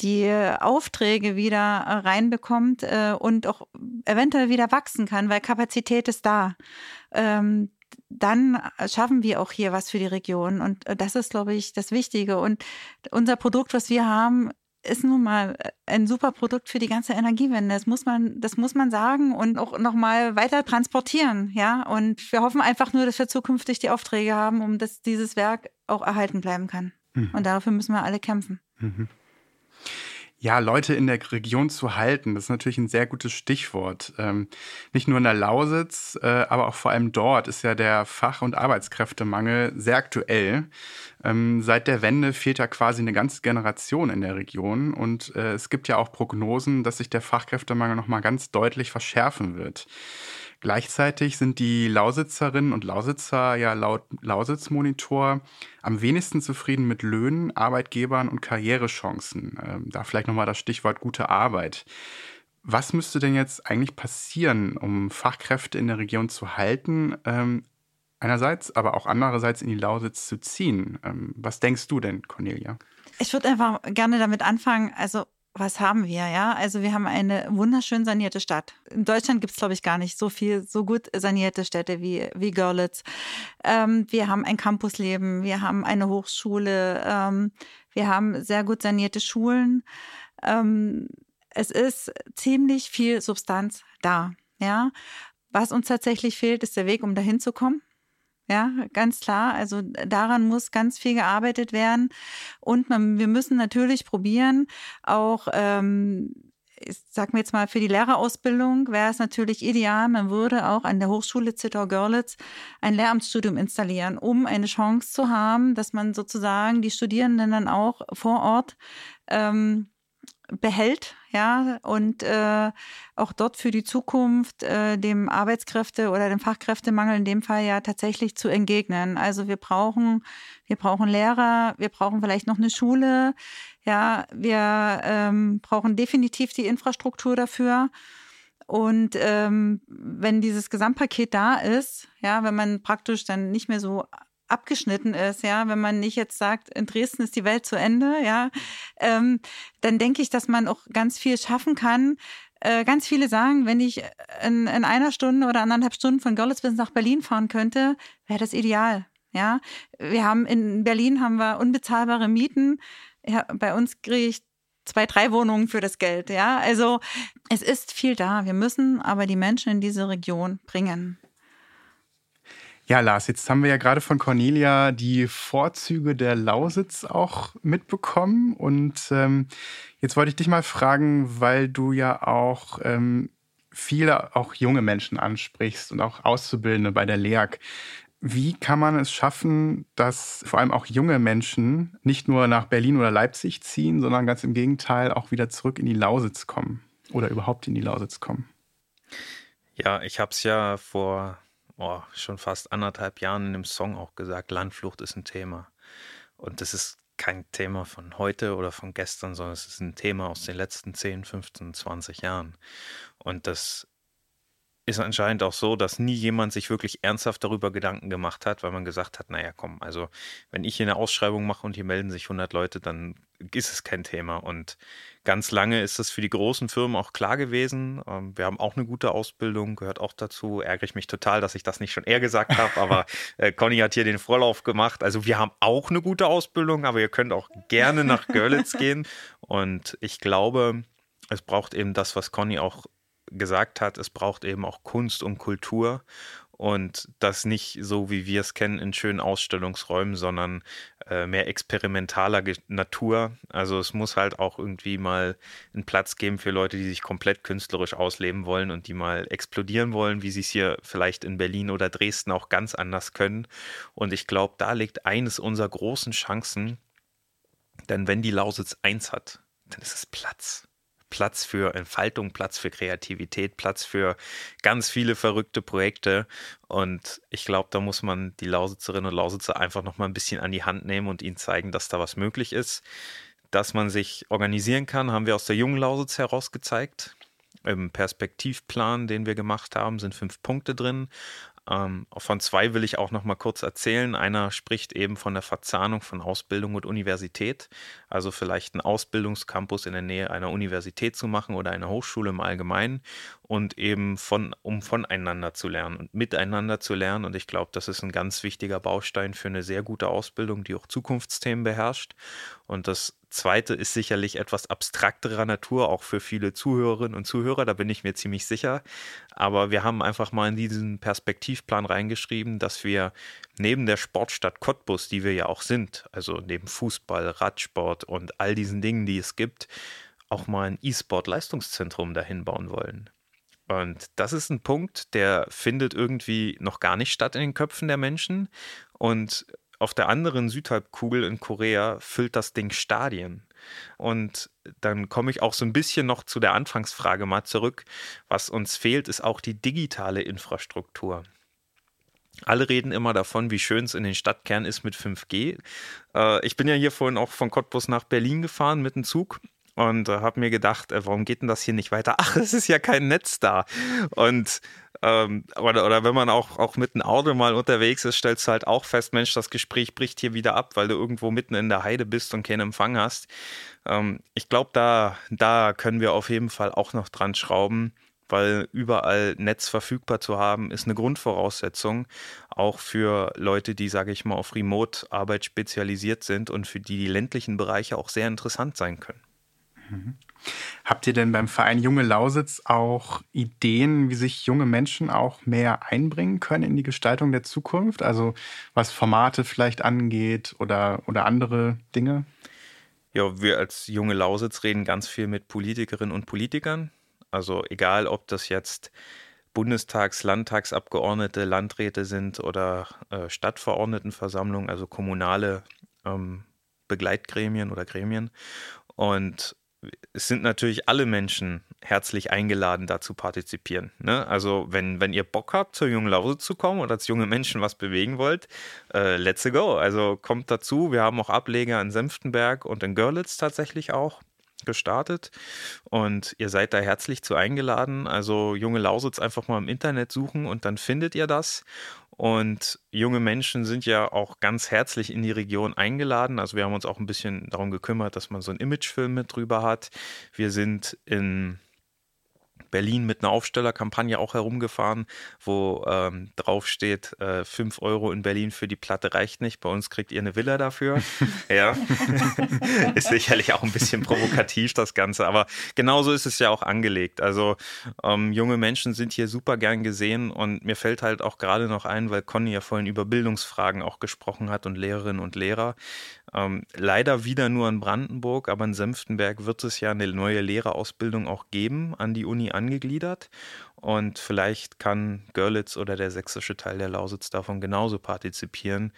die Aufträge wieder reinbekommt äh, und auch eventuell wieder wachsen kann, weil Kapazität ist da. Ähm, dann schaffen wir auch hier was für die Region. Und äh, das ist, glaube ich, das Wichtige. Und unser Produkt, was wir haben, ist nun mal ein super Produkt für die ganze Energiewende. Das muss man, das muss man sagen und auch nochmal weiter transportieren. Ja, und wir hoffen einfach nur, dass wir zukünftig die Aufträge haben, um dass dieses Werk auch erhalten bleiben kann. Mhm. Und dafür müssen wir alle kämpfen. Mhm ja, Leute in der Region zu halten, das ist natürlich ein sehr gutes Stichwort. Ähm, nicht nur in der Lausitz, äh, aber auch vor allem dort ist ja der Fach- und Arbeitskräftemangel sehr aktuell. Ähm, seit der Wende fehlt ja quasi eine ganze Generation in der Region und äh, es gibt ja auch Prognosen, dass sich der Fachkräftemangel nochmal ganz deutlich verschärfen wird. Gleichzeitig sind die Lausitzerinnen und Lausitzer ja laut Lausitz-Monitor am wenigsten zufrieden mit Löhnen, Arbeitgebern und Karrierechancen. Ähm, da vielleicht nochmal das Stichwort gute Arbeit. Was müsste denn jetzt eigentlich passieren, um Fachkräfte in der Region zu halten, ähm, einerseits, aber auch andererseits in die Lausitz zu ziehen? Ähm, was denkst du denn, Cornelia? Ich würde einfach gerne damit anfangen, also was haben wir, ja? Also wir haben eine wunderschön sanierte Stadt. In Deutschland gibt es, glaube ich, gar nicht so viel, so gut sanierte Städte wie, wie Görlitz. Ähm, wir haben ein Campusleben, wir haben eine Hochschule, ähm, wir haben sehr gut sanierte Schulen. Ähm, es ist ziemlich viel Substanz da, ja? Was uns tatsächlich fehlt, ist der Weg, um dahin zu kommen. Ja, ganz klar. Also daran muss ganz viel gearbeitet werden. Und man, wir müssen natürlich probieren, auch ähm, ich sag mir jetzt mal, für die Lehrerausbildung wäre es natürlich ideal, man würde auch an der Hochschule Zittau-Görlitz ein Lehramtsstudium installieren, um eine Chance zu haben, dass man sozusagen die Studierenden dann auch vor Ort ähm, behält, ja, und äh, auch dort für die Zukunft äh, dem Arbeitskräfte oder dem Fachkräftemangel in dem Fall ja tatsächlich zu entgegnen. Also wir brauchen, wir brauchen Lehrer, wir brauchen vielleicht noch eine Schule, ja, wir ähm, brauchen definitiv die Infrastruktur dafür. Und ähm, wenn dieses Gesamtpaket da ist, ja, wenn man praktisch dann nicht mehr so abgeschnitten ist, ja, wenn man nicht jetzt sagt, in Dresden ist die Welt zu Ende, ja, ähm, dann denke ich, dass man auch ganz viel schaffen kann. Äh, ganz viele sagen, wenn ich in, in einer Stunde oder anderthalb Stunden von Görlitz bis nach Berlin fahren könnte, wäre das ideal. Ja, wir haben in Berlin haben wir unbezahlbare Mieten. Ja, bei uns kriege ich zwei, drei Wohnungen für das Geld. Ja, also es ist viel da. Wir müssen aber die Menschen in diese Region bringen. Ja, Lars, jetzt haben wir ja gerade von Cornelia die Vorzüge der Lausitz auch mitbekommen. Und ähm, jetzt wollte ich dich mal fragen, weil du ja auch ähm, viele, auch junge Menschen ansprichst und auch Auszubildende bei der LEAG. Wie kann man es schaffen, dass vor allem auch junge Menschen nicht nur nach Berlin oder Leipzig ziehen, sondern ganz im Gegenteil auch wieder zurück in die Lausitz kommen oder überhaupt in die Lausitz kommen? Ja, ich habe es ja vor oh, schon fast anderthalb Jahren in dem Song auch gesagt, Landflucht ist ein Thema. Und das ist kein Thema von heute oder von gestern, sondern es ist ein Thema aus den letzten 10, 15, 20 Jahren. Und das ist anscheinend auch so, dass nie jemand sich wirklich ernsthaft darüber Gedanken gemacht hat, weil man gesagt hat, naja, komm, also wenn ich hier eine Ausschreibung mache und hier melden sich 100 Leute, dann ist es kein Thema. Und ganz lange ist das für die großen Firmen auch klar gewesen. Ähm, wir haben auch eine gute Ausbildung, gehört auch dazu. Ärgere ich mich total, dass ich das nicht schon eher gesagt habe, aber äh, Conny hat hier den Vorlauf gemacht. Also wir haben auch eine gute Ausbildung, aber ihr könnt auch gerne nach Görlitz gehen. Und ich glaube, es braucht eben das, was Conny auch gesagt hat, es braucht eben auch Kunst und Kultur und das nicht so, wie wir es kennen, in schönen Ausstellungsräumen, sondern mehr experimentaler Natur. Also es muss halt auch irgendwie mal einen Platz geben für Leute, die sich komplett künstlerisch ausleben wollen und die mal explodieren wollen, wie sie es hier vielleicht in Berlin oder Dresden auch ganz anders können. Und ich glaube, da liegt eines unserer großen Chancen, denn wenn die Lausitz eins hat, dann ist es Platz. Platz für Entfaltung, Platz für Kreativität, Platz für ganz viele verrückte Projekte. Und ich glaube, da muss man die Lausitzerinnen und Lausitzer einfach noch mal ein bisschen an die Hand nehmen und ihnen zeigen, dass da was möglich ist. Dass man sich organisieren kann, haben wir aus der jungen Lausitz heraus gezeigt. Im Perspektivplan, den wir gemacht haben, sind fünf Punkte drin. Ähm, von zwei will ich auch noch mal kurz erzählen. Einer spricht eben von der Verzahnung von Ausbildung und Universität, also vielleicht einen Ausbildungscampus in der Nähe einer Universität zu machen oder einer Hochschule im Allgemeinen und eben von, um voneinander zu lernen und miteinander zu lernen. Und ich glaube, das ist ein ganz wichtiger Baustein für eine sehr gute Ausbildung, die auch Zukunftsthemen beherrscht. Und das zweite ist sicherlich etwas abstrakterer Natur, auch für viele Zuhörerinnen und Zuhörer, da bin ich mir ziemlich sicher. Aber wir haben einfach mal in diesen Perspektivplan reingeschrieben, dass wir neben der Sportstadt Cottbus, die wir ja auch sind, also neben Fußball, Radsport und all diesen Dingen, die es gibt, auch mal ein E-Sport-Leistungszentrum dahin bauen wollen. Und das ist ein Punkt, der findet irgendwie noch gar nicht statt in den Köpfen der Menschen. Und auf der anderen Südhalbkugel in Korea füllt das Ding Stadien. Und dann komme ich auch so ein bisschen noch zu der Anfangsfrage mal zurück. Was uns fehlt, ist auch die digitale Infrastruktur. Alle reden immer davon, wie schön es in den Stadtkernen ist mit 5G. Äh, ich bin ja hier vorhin auch von Cottbus nach Berlin gefahren mit dem Zug und äh, habe mir gedacht, äh, warum geht denn das hier nicht weiter? Ach, es ist ja kein Netz da. Und ähm, oder, oder wenn man auch, auch mit einem Auto mal unterwegs ist, stellst du halt auch fest, Mensch, das Gespräch bricht hier wieder ab, weil du irgendwo mitten in der Heide bist und keinen Empfang hast. Ähm, ich glaube, da, da können wir auf jeden Fall auch noch dran schrauben, weil überall Netz verfügbar zu haben, ist eine Grundvoraussetzung, auch für Leute, die, sage ich mal, auf Remote-Arbeit spezialisiert sind und für die die ländlichen Bereiche auch sehr interessant sein können. Mhm. Habt ihr denn beim Verein Junge Lausitz auch Ideen, wie sich junge Menschen auch mehr einbringen können in die Gestaltung der Zukunft? Also was Formate vielleicht angeht oder, oder andere Dinge? Ja, wir als Junge Lausitz reden ganz viel mit Politikerinnen und Politikern. Also egal, ob das jetzt Bundestags-, Landtagsabgeordnete, Landräte sind oder äh, Stadtverordnetenversammlungen, also kommunale ähm, Begleitgremien oder Gremien. Und es sind natürlich alle Menschen herzlich eingeladen, da zu partizipieren. Ne? Also, wenn, wenn ihr Bock habt, zur jungen Lausitz zu kommen oder als junge Menschen was bewegen wollt, äh, let's go. Also kommt dazu. Wir haben auch Ableger in Senftenberg und in Görlitz tatsächlich auch gestartet und ihr seid da herzlich zu eingeladen. Also junge Lausitz einfach mal im Internet suchen und dann findet ihr das. Und junge Menschen sind ja auch ganz herzlich in die Region eingeladen. Also wir haben uns auch ein bisschen darum gekümmert, dass man so einen Imagefilm mit drüber hat. Wir sind in Berlin mit einer Aufstellerkampagne auch herumgefahren, wo ähm, drauf steht, äh, 5 Euro in Berlin für die Platte reicht nicht. Bei uns kriegt ihr eine Villa dafür. ja. ist sicherlich auch ein bisschen provokativ, das Ganze. Aber genauso ist es ja auch angelegt. Also ähm, junge Menschen sind hier super gern gesehen und mir fällt halt auch gerade noch ein, weil Conny ja vorhin über Bildungsfragen auch gesprochen hat und Lehrerinnen und Lehrer. Ähm, leider wieder nur in Brandenburg, aber in Senftenberg wird es ja eine neue Lehrerausbildung auch geben, an die Uni angegliedert. Und vielleicht kann Görlitz oder der sächsische Teil der Lausitz davon genauso partizipieren.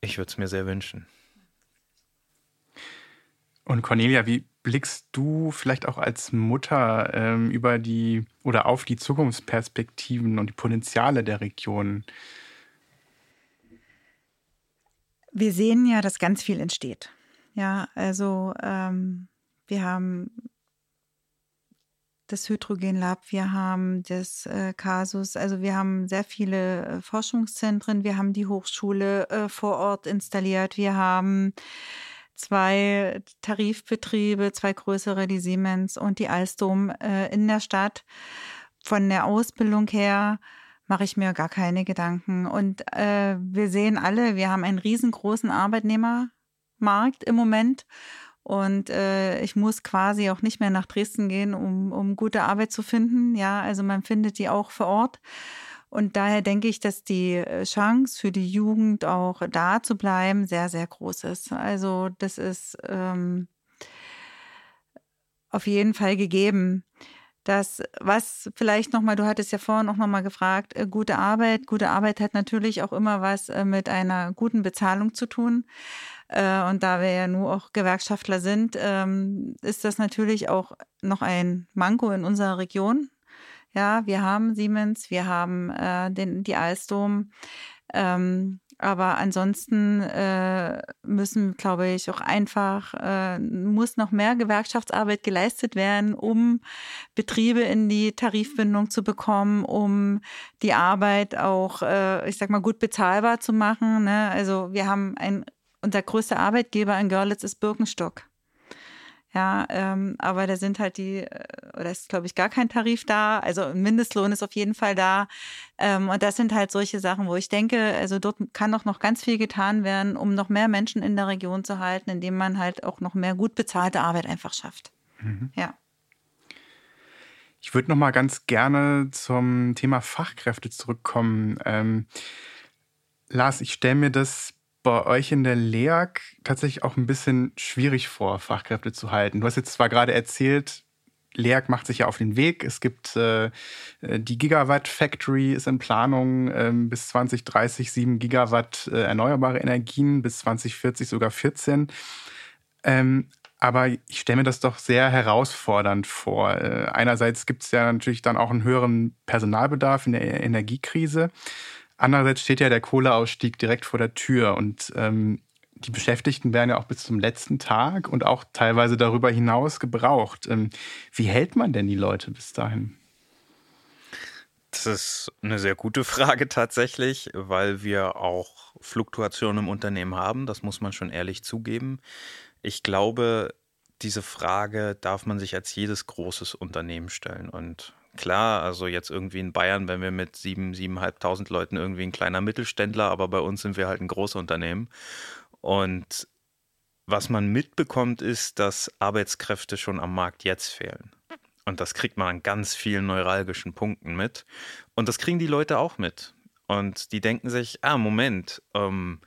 Ich würde es mir sehr wünschen. Und Cornelia, wie blickst du vielleicht auch als Mutter ähm, über die oder auf die Zukunftsperspektiven und die Potenziale der Region? Wir sehen ja, dass ganz viel entsteht. Ja, also ähm, wir haben das Hydrogen Lab, wir haben das äh, Casus, also wir haben sehr viele äh, Forschungszentren, wir haben die Hochschule äh, vor Ort installiert, wir haben zwei Tarifbetriebe, zwei größere, die Siemens und die Alstom äh, in der Stadt. Von der Ausbildung her mache ich mir gar keine Gedanken. Und äh, wir sehen alle, wir haben einen riesengroßen Arbeitnehmermarkt im Moment. Und äh, ich muss quasi auch nicht mehr nach Dresden gehen, um, um gute Arbeit zu finden. Ja, also man findet die auch vor Ort. Und daher denke ich, dass die äh, Chance für die Jugend auch da zu bleiben sehr, sehr groß ist. Also das ist ähm, auf jeden Fall gegeben. Das, was vielleicht nochmal, du hattest ja vorhin auch nochmal gefragt, äh, gute Arbeit. Gute Arbeit hat natürlich auch immer was äh, mit einer guten Bezahlung zu tun. Äh, und da wir ja nur auch Gewerkschaftler sind, ähm, ist das natürlich auch noch ein Manko in unserer Region. Ja, wir haben Siemens, wir haben äh, den, die Alstom. Ähm, aber ansonsten äh, müssen, glaube ich, auch einfach, äh, muss noch mehr Gewerkschaftsarbeit geleistet werden, um Betriebe in die Tarifbindung zu bekommen, um die Arbeit auch, äh, ich sag mal, gut bezahlbar zu machen. Ne? Also wir haben ein unser größter Arbeitgeber in Görlitz ist Birkenstock. Ja, ähm, aber da sind halt die, äh, oder ist, glaube ich, gar kein Tarif da. Also ein Mindestlohn ist auf jeden Fall da. Ähm, und das sind halt solche Sachen, wo ich denke, also dort kann doch noch ganz viel getan werden, um noch mehr Menschen in der Region zu halten, indem man halt auch noch mehr gut bezahlte Arbeit einfach schafft. Mhm. Ja. Ich würde noch mal ganz gerne zum Thema Fachkräfte zurückkommen. Ähm, Lars, ich stelle mir das bei euch in der LEAG tatsächlich auch ein bisschen schwierig vor, Fachkräfte zu halten. Du hast jetzt zwar gerade erzählt, LEAG macht sich ja auf den Weg. Es gibt äh, die Gigawatt Factory ist in Planung ähm, bis 2030 7 Gigawatt äh, erneuerbare Energien, bis 2040 sogar 14. Ähm, aber ich stelle mir das doch sehr herausfordernd vor. Äh, einerseits gibt es ja natürlich dann auch einen höheren Personalbedarf in der Energiekrise. Andererseits steht ja der Kohleausstieg direkt vor der Tür und ähm, die Beschäftigten werden ja auch bis zum letzten Tag und auch teilweise darüber hinaus gebraucht. Ähm, wie hält man denn die Leute bis dahin? Das ist eine sehr gute Frage tatsächlich, weil wir auch Fluktuationen im Unternehmen haben. Das muss man schon ehrlich zugeben. Ich glaube, diese Frage darf man sich als jedes großes Unternehmen stellen. Und klar, also jetzt irgendwie in Bayern, wenn wir mit sieben, siebeneinhalbtausend Leuten irgendwie ein kleiner Mittelständler, aber bei uns sind wir halt ein Großunternehmen. Und was man mitbekommt, ist, dass Arbeitskräfte schon am Markt jetzt fehlen. Und das kriegt man an ganz vielen neuralgischen Punkten mit. Und das kriegen die Leute auch mit. Und die denken sich, ah, Moment, ähm,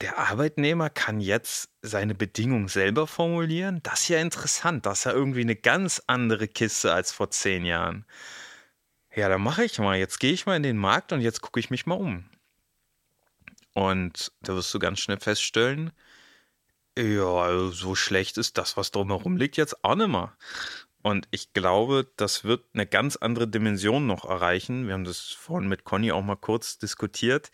der Arbeitnehmer kann jetzt seine Bedingungen selber formulieren. Das ist ja interessant. Das ist ja irgendwie eine ganz andere Kiste als vor zehn Jahren. Ja, dann mache ich mal. Jetzt gehe ich mal in den Markt und jetzt gucke ich mich mal um. Und da wirst du ganz schnell feststellen, ja, so schlecht ist das, was drumherum liegt, jetzt auch nicht mehr. Und ich glaube, das wird eine ganz andere Dimension noch erreichen. Wir haben das vorhin mit Conny auch mal kurz diskutiert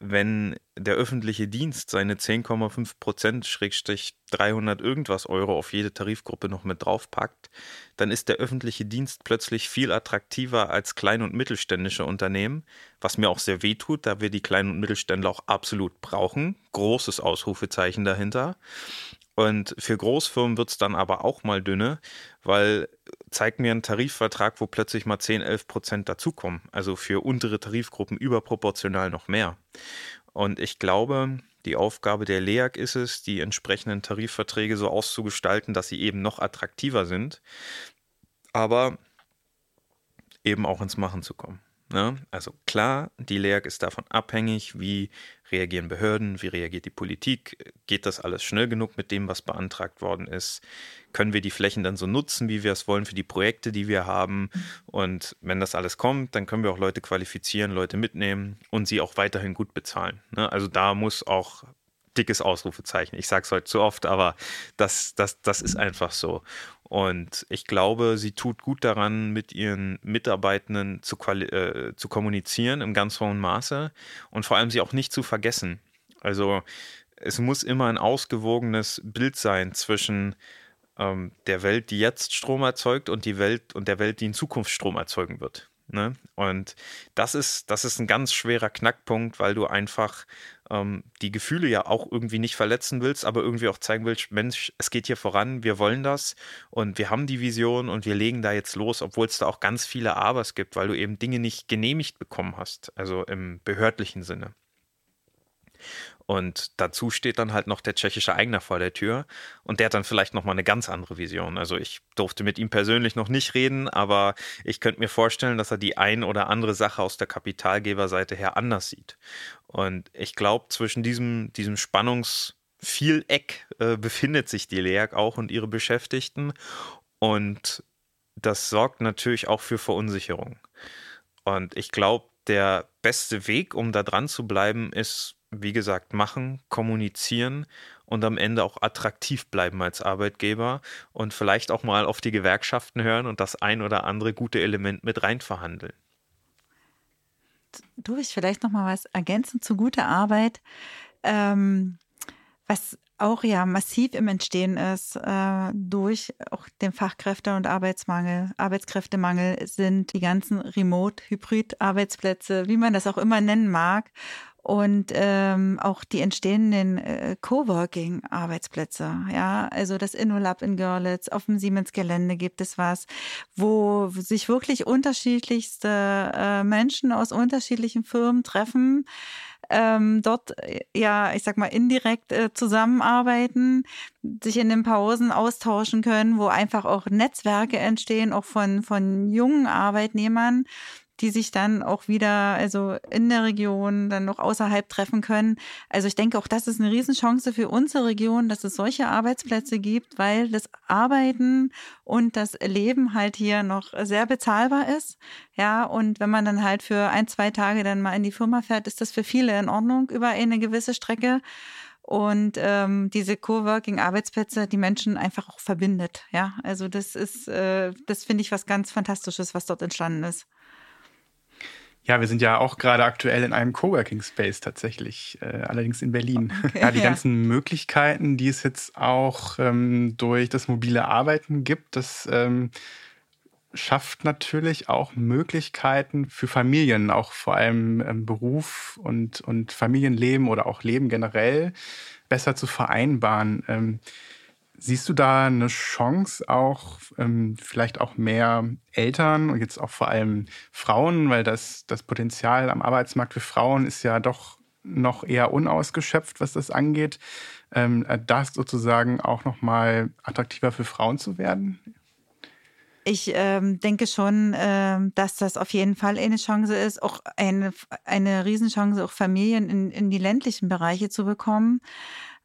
wenn der öffentliche Dienst seine 10,5 Prozent Schrägstrich 300 irgendwas Euro auf jede Tarifgruppe noch mit draufpackt, dann ist der öffentliche Dienst plötzlich viel attraktiver als klein- und mittelständische Unternehmen, was mir auch sehr weh tut, da wir die kleinen und Mittelständler auch absolut brauchen. Großes Ausrufezeichen dahinter. Und für Großfirmen wird es dann aber auch mal dünne, weil zeig mir einen Tarifvertrag, wo plötzlich mal 10, 11 Prozent dazukommen. Also für untere Tarifgruppen überproportional noch mehr. Und ich glaube, die Aufgabe der LEAG ist es, die entsprechenden Tarifverträge so auszugestalten, dass sie eben noch attraktiver sind, aber eben auch ins Machen zu kommen. Ne? Also klar, die LEAG ist davon abhängig, wie reagieren Behörden, wie reagiert die Politik, geht das alles schnell genug mit dem, was beantragt worden ist, können wir die Flächen dann so nutzen, wie wir es wollen für die Projekte, die wir haben und wenn das alles kommt, dann können wir auch Leute qualifizieren, Leute mitnehmen und sie auch weiterhin gut bezahlen. Ne? Also da muss auch dickes Ausrufezeichen. Ich sage es heute zu oft, aber das, das, das ist einfach so. Und ich glaube, sie tut gut daran, mit ihren Mitarbeitenden zu, äh, zu kommunizieren im ganz hohen Maße und vor allem sie auch nicht zu vergessen. Also es muss immer ein ausgewogenes Bild sein zwischen ähm, der Welt, die jetzt Strom erzeugt und die Welt und der Welt, die in Zukunft Strom erzeugen wird. Ne? Und das ist, das ist ein ganz schwerer Knackpunkt, weil du einfach ähm, die Gefühle ja auch irgendwie nicht verletzen willst, aber irgendwie auch zeigen willst, Mensch, es geht hier voran, wir wollen das und wir haben die Vision und wir legen da jetzt los, obwohl es da auch ganz viele Abers gibt, weil du eben Dinge nicht genehmigt bekommen hast, also im behördlichen Sinne. Und dazu steht dann halt noch der tschechische Eigner vor der Tür und der hat dann vielleicht nochmal eine ganz andere Vision. Also ich durfte mit ihm persönlich noch nicht reden, aber ich könnte mir vorstellen, dass er die ein oder andere Sache aus der Kapitalgeberseite her anders sieht. Und ich glaube, zwischen diesem, diesem Spannungsvieleck äh, befindet sich die LEAG auch und ihre Beschäftigten. Und das sorgt natürlich auch für Verunsicherung. Und ich glaube, der beste Weg, um da dran zu bleiben, ist wie gesagt, machen, kommunizieren und am Ende auch attraktiv bleiben als Arbeitgeber und vielleicht auch mal auf die Gewerkschaften hören und das ein oder andere gute Element mit rein verhandeln. Du, ich vielleicht noch mal was ergänzen zu guter Arbeit. Ähm, was auch ja massiv im Entstehen ist äh, durch auch den Fachkräfte- und Arbeitsmangel, Arbeitskräftemangel sind die ganzen Remote-Hybrid-Arbeitsplätze, wie man das auch immer nennen mag und ähm, auch die entstehenden äh, Coworking-Arbeitsplätze. Ja, also das InnoLab in Görlitz, auf dem Siemens-Gelände gibt es was, wo sich wirklich unterschiedlichste äh, Menschen aus unterschiedlichen Firmen treffen. Ähm, dort äh, ja, ich sag mal, indirekt äh, zusammenarbeiten, sich in den Pausen austauschen können, wo einfach auch Netzwerke entstehen, auch von, von jungen Arbeitnehmern, die sich dann auch wieder, also in der Region, dann noch außerhalb treffen können. Also ich denke, auch das ist eine Riesenchance für unsere Region, dass es solche Arbeitsplätze gibt, weil das Arbeiten und das Leben halt hier noch sehr bezahlbar ist. Ja, und wenn man dann halt für ein, zwei Tage dann mal in die Firma fährt, ist das für viele in Ordnung über eine gewisse Strecke und ähm, diese Coworking-Arbeitsplätze die Menschen einfach auch verbindet. Ja, also das ist, äh, das finde ich was ganz Fantastisches, was dort entstanden ist. Ja, wir sind ja auch gerade aktuell in einem Coworking Space tatsächlich, äh, allerdings in Berlin. Okay, ja, die ja. ganzen Möglichkeiten, die es jetzt auch ähm, durch das mobile Arbeiten gibt, das ähm, schafft natürlich auch Möglichkeiten für Familien, auch vor allem ähm, Beruf und, und Familienleben oder auch Leben generell besser zu vereinbaren. Siehst du da eine Chance auch, ähm, vielleicht auch mehr Eltern und jetzt auch vor allem Frauen, weil das, das Potenzial am Arbeitsmarkt für Frauen ist ja doch noch eher unausgeschöpft, was das angeht, ähm, äh, das sozusagen auch nochmal attraktiver für Frauen zu werden? Ich ähm, denke schon, ähm, dass das auf jeden Fall eine Chance ist, auch eine, eine Riesenchance, auch Familien in, in die ländlichen Bereiche zu bekommen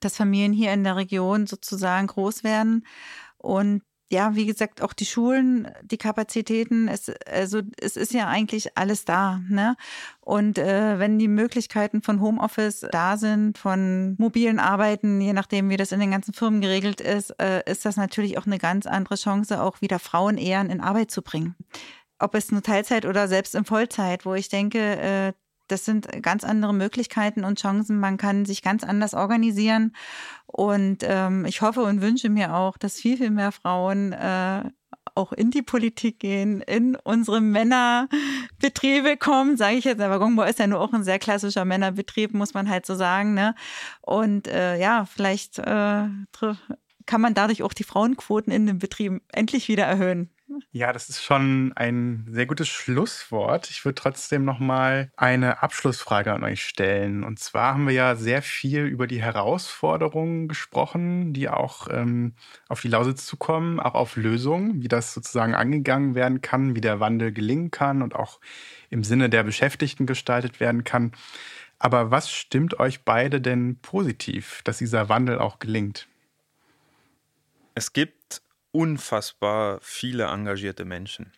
dass Familien hier in der Region sozusagen groß werden. Und ja, wie gesagt, auch die Schulen, die Kapazitäten, es, also es ist ja eigentlich alles da. Ne? Und äh, wenn die Möglichkeiten von Homeoffice da sind, von mobilen Arbeiten, je nachdem, wie das in den ganzen Firmen geregelt ist, äh, ist das natürlich auch eine ganz andere Chance, auch wieder Frauen eher in Arbeit zu bringen. Ob es nur Teilzeit oder selbst in Vollzeit, wo ich denke, äh, das sind ganz andere Möglichkeiten und Chancen. Man kann sich ganz anders organisieren. Und ähm, ich hoffe und wünsche mir auch, dass viel, viel mehr Frauen äh, auch in die Politik gehen, in unsere Männerbetriebe kommen, sage ich jetzt. Aber Gongbo ist ja nur auch ein sehr klassischer Männerbetrieb, muss man halt so sagen. Ne? Und äh, ja, vielleicht äh, kann man dadurch auch die Frauenquoten in den Betrieben endlich wieder erhöhen. Ja, das ist schon ein sehr gutes Schlusswort. Ich würde trotzdem noch mal eine Abschlussfrage an euch stellen. Und zwar haben wir ja sehr viel über die Herausforderungen gesprochen, die auch ähm, auf die Lausitz zukommen, auch auf Lösungen, wie das sozusagen angegangen werden kann, wie der Wandel gelingen kann und auch im Sinne der Beschäftigten gestaltet werden kann. Aber was stimmt euch beide denn positiv, dass dieser Wandel auch gelingt? Es gibt unfassbar viele engagierte Menschen.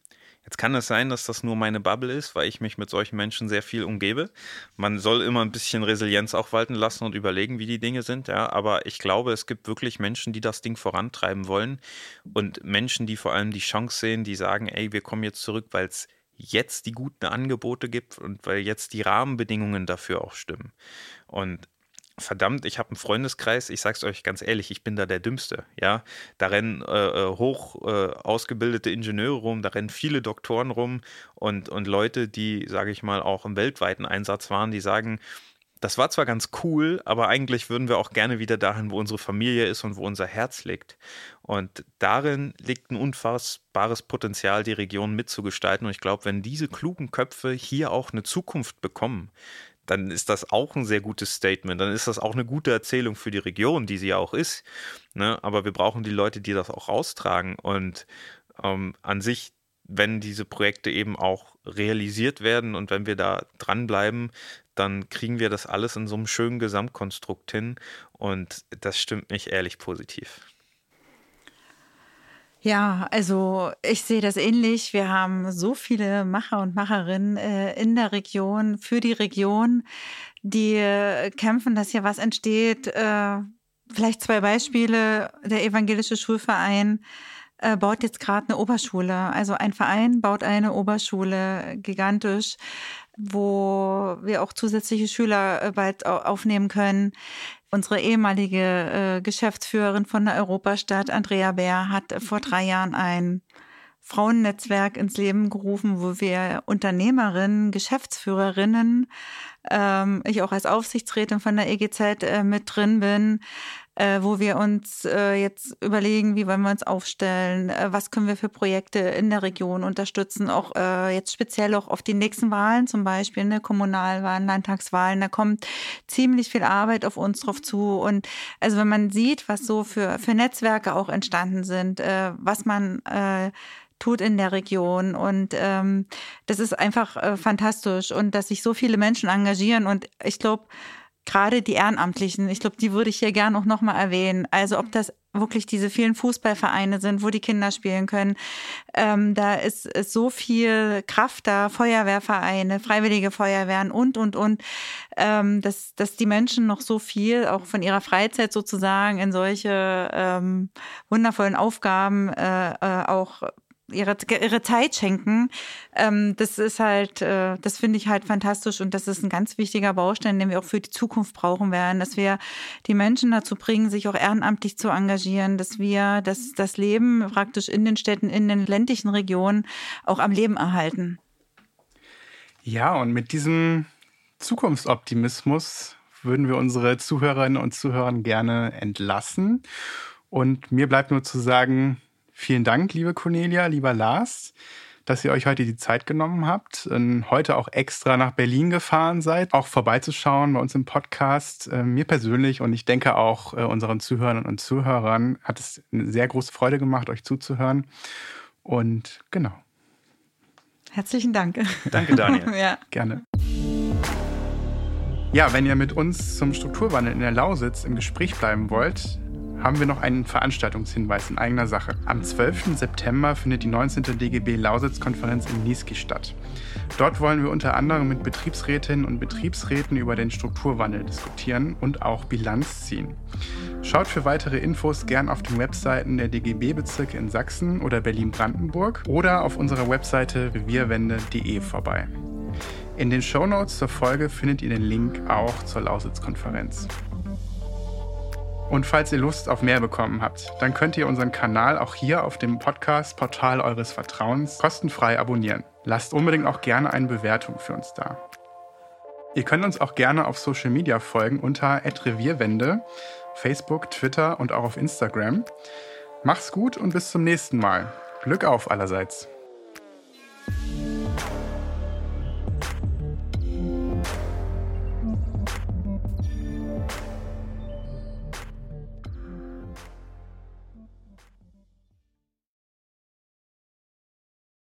Jetzt kann es sein, dass das nur meine Bubble ist, weil ich mich mit solchen Menschen sehr viel umgebe. Man soll immer ein bisschen Resilienz auch walten lassen und überlegen, wie die Dinge sind, ja. Aber ich glaube, es gibt wirklich Menschen, die das Ding vorantreiben wollen und Menschen, die vor allem die Chance sehen, die sagen, ey, wir kommen jetzt zurück, weil es jetzt die guten Angebote gibt und weil jetzt die Rahmenbedingungen dafür auch stimmen. Und verdammt, ich habe einen Freundeskreis, ich sag's euch ganz ehrlich, ich bin da der Dümmste, ja. Da rennen äh, äh, hoch äh, ausgebildete Ingenieure rum, da rennen viele Doktoren rum und, und Leute, die, sage ich mal, auch im weltweiten Einsatz waren, die sagen, das war zwar ganz cool, aber eigentlich würden wir auch gerne wieder dahin, wo unsere Familie ist und wo unser Herz liegt. Und darin liegt ein unfassbares Potenzial, die Region mitzugestalten. Und ich glaube, wenn diese klugen Köpfe hier auch eine Zukunft bekommen, dann ist das auch ein sehr gutes Statement. Dann ist das auch eine gute Erzählung für die Region, die sie ja auch ist. Ne? Aber wir brauchen die Leute, die das auch austragen. Und ähm, an sich, wenn diese Projekte eben auch realisiert werden und wenn wir da dranbleiben, dann kriegen wir das alles in so einem schönen Gesamtkonstrukt hin. Und das stimmt mich ehrlich positiv. Ja, also ich sehe das ähnlich. Wir haben so viele Macher und Macherinnen äh, in der Region, für die Region, die äh, kämpfen, dass hier was entsteht. Äh, vielleicht zwei Beispiele. Der Evangelische Schulverein äh, baut jetzt gerade eine Oberschule. Also ein Verein baut eine Oberschule gigantisch wo wir auch zusätzliche Schüler äh, bald aufnehmen können. Unsere ehemalige äh, Geschäftsführerin von der Europastadt, Andrea Bär, hat vor drei Jahren ein Frauennetzwerk ins Leben gerufen, wo wir Unternehmerinnen, Geschäftsführerinnen, ähm, ich auch als Aufsichtsrätin von der EGZ äh, mit drin bin, äh, wo wir uns äh, jetzt überlegen, wie wollen wir uns aufstellen, äh, was können wir für Projekte in der Region unterstützen, auch äh, jetzt speziell auch auf die nächsten Wahlen zum Beispiel, ne, Kommunalwahlen, Landtagswahlen, da kommt ziemlich viel Arbeit auf uns drauf zu und also wenn man sieht, was so für, für Netzwerke auch entstanden sind, äh, was man äh, tut in der Region. Und ähm, das ist einfach äh, fantastisch und dass sich so viele Menschen engagieren. Und ich glaube, gerade die Ehrenamtlichen, ich glaube, die würde ich hier gerne auch nochmal erwähnen. Also ob das wirklich diese vielen Fußballvereine sind, wo die Kinder spielen können. Ähm, da ist, ist so viel Kraft da, Feuerwehrvereine, freiwillige Feuerwehren und, und, und, ähm, dass, dass die Menschen noch so viel auch von ihrer Freizeit sozusagen in solche ähm, wundervollen Aufgaben äh, äh, auch ihre, ihre Zeit schenken. Ähm, das ist halt, äh, das finde ich halt fantastisch und das ist ein ganz wichtiger Baustein, den wir auch für die Zukunft brauchen werden, dass wir die Menschen dazu bringen, sich auch ehrenamtlich zu engagieren, dass wir das, das Leben praktisch in den Städten, in den ländlichen Regionen auch am Leben erhalten. Ja, und mit diesem Zukunftsoptimismus würden wir unsere Zuhörerinnen und Zuhörer gerne entlassen. Und mir bleibt nur zu sagen, Vielen Dank, liebe Cornelia, lieber Lars, dass ihr euch heute die Zeit genommen habt, und heute auch extra nach Berlin gefahren seid, auch vorbeizuschauen bei uns im Podcast. Äh, mir persönlich und ich denke auch äh, unseren Zuhörern und Zuhörern hat es eine sehr große Freude gemacht, euch zuzuhören. Und genau. Herzlichen Dank. Danke, Daniel. ja. Gerne. Ja, wenn ihr mit uns zum Strukturwandel in der Lausitz im Gespräch bleiben wollt, haben wir noch einen Veranstaltungshinweis in eigener Sache. Am 12. September findet die 19. DGB Lausitz-Konferenz in Niesky statt. Dort wollen wir unter anderem mit Betriebsrätinnen und Betriebsräten über den Strukturwandel diskutieren und auch Bilanz ziehen. Schaut für weitere Infos gern auf den Webseiten der DGB-Bezirke in Sachsen oder Berlin-Brandenburg oder auf unserer Webseite revierwende.de vorbei. In den Shownotes zur Folge findet ihr den Link auch zur Lausitz-Konferenz. Und falls ihr Lust auf mehr bekommen habt, dann könnt ihr unseren Kanal auch hier auf dem Podcast-Portal eures Vertrauens kostenfrei abonnieren. Lasst unbedingt auch gerne eine Bewertung für uns da. Ihr könnt uns auch gerne auf Social Media folgen unter @revierwende, Facebook, Twitter und auch auf Instagram. Macht's gut und bis zum nächsten Mal. Glück auf allerseits.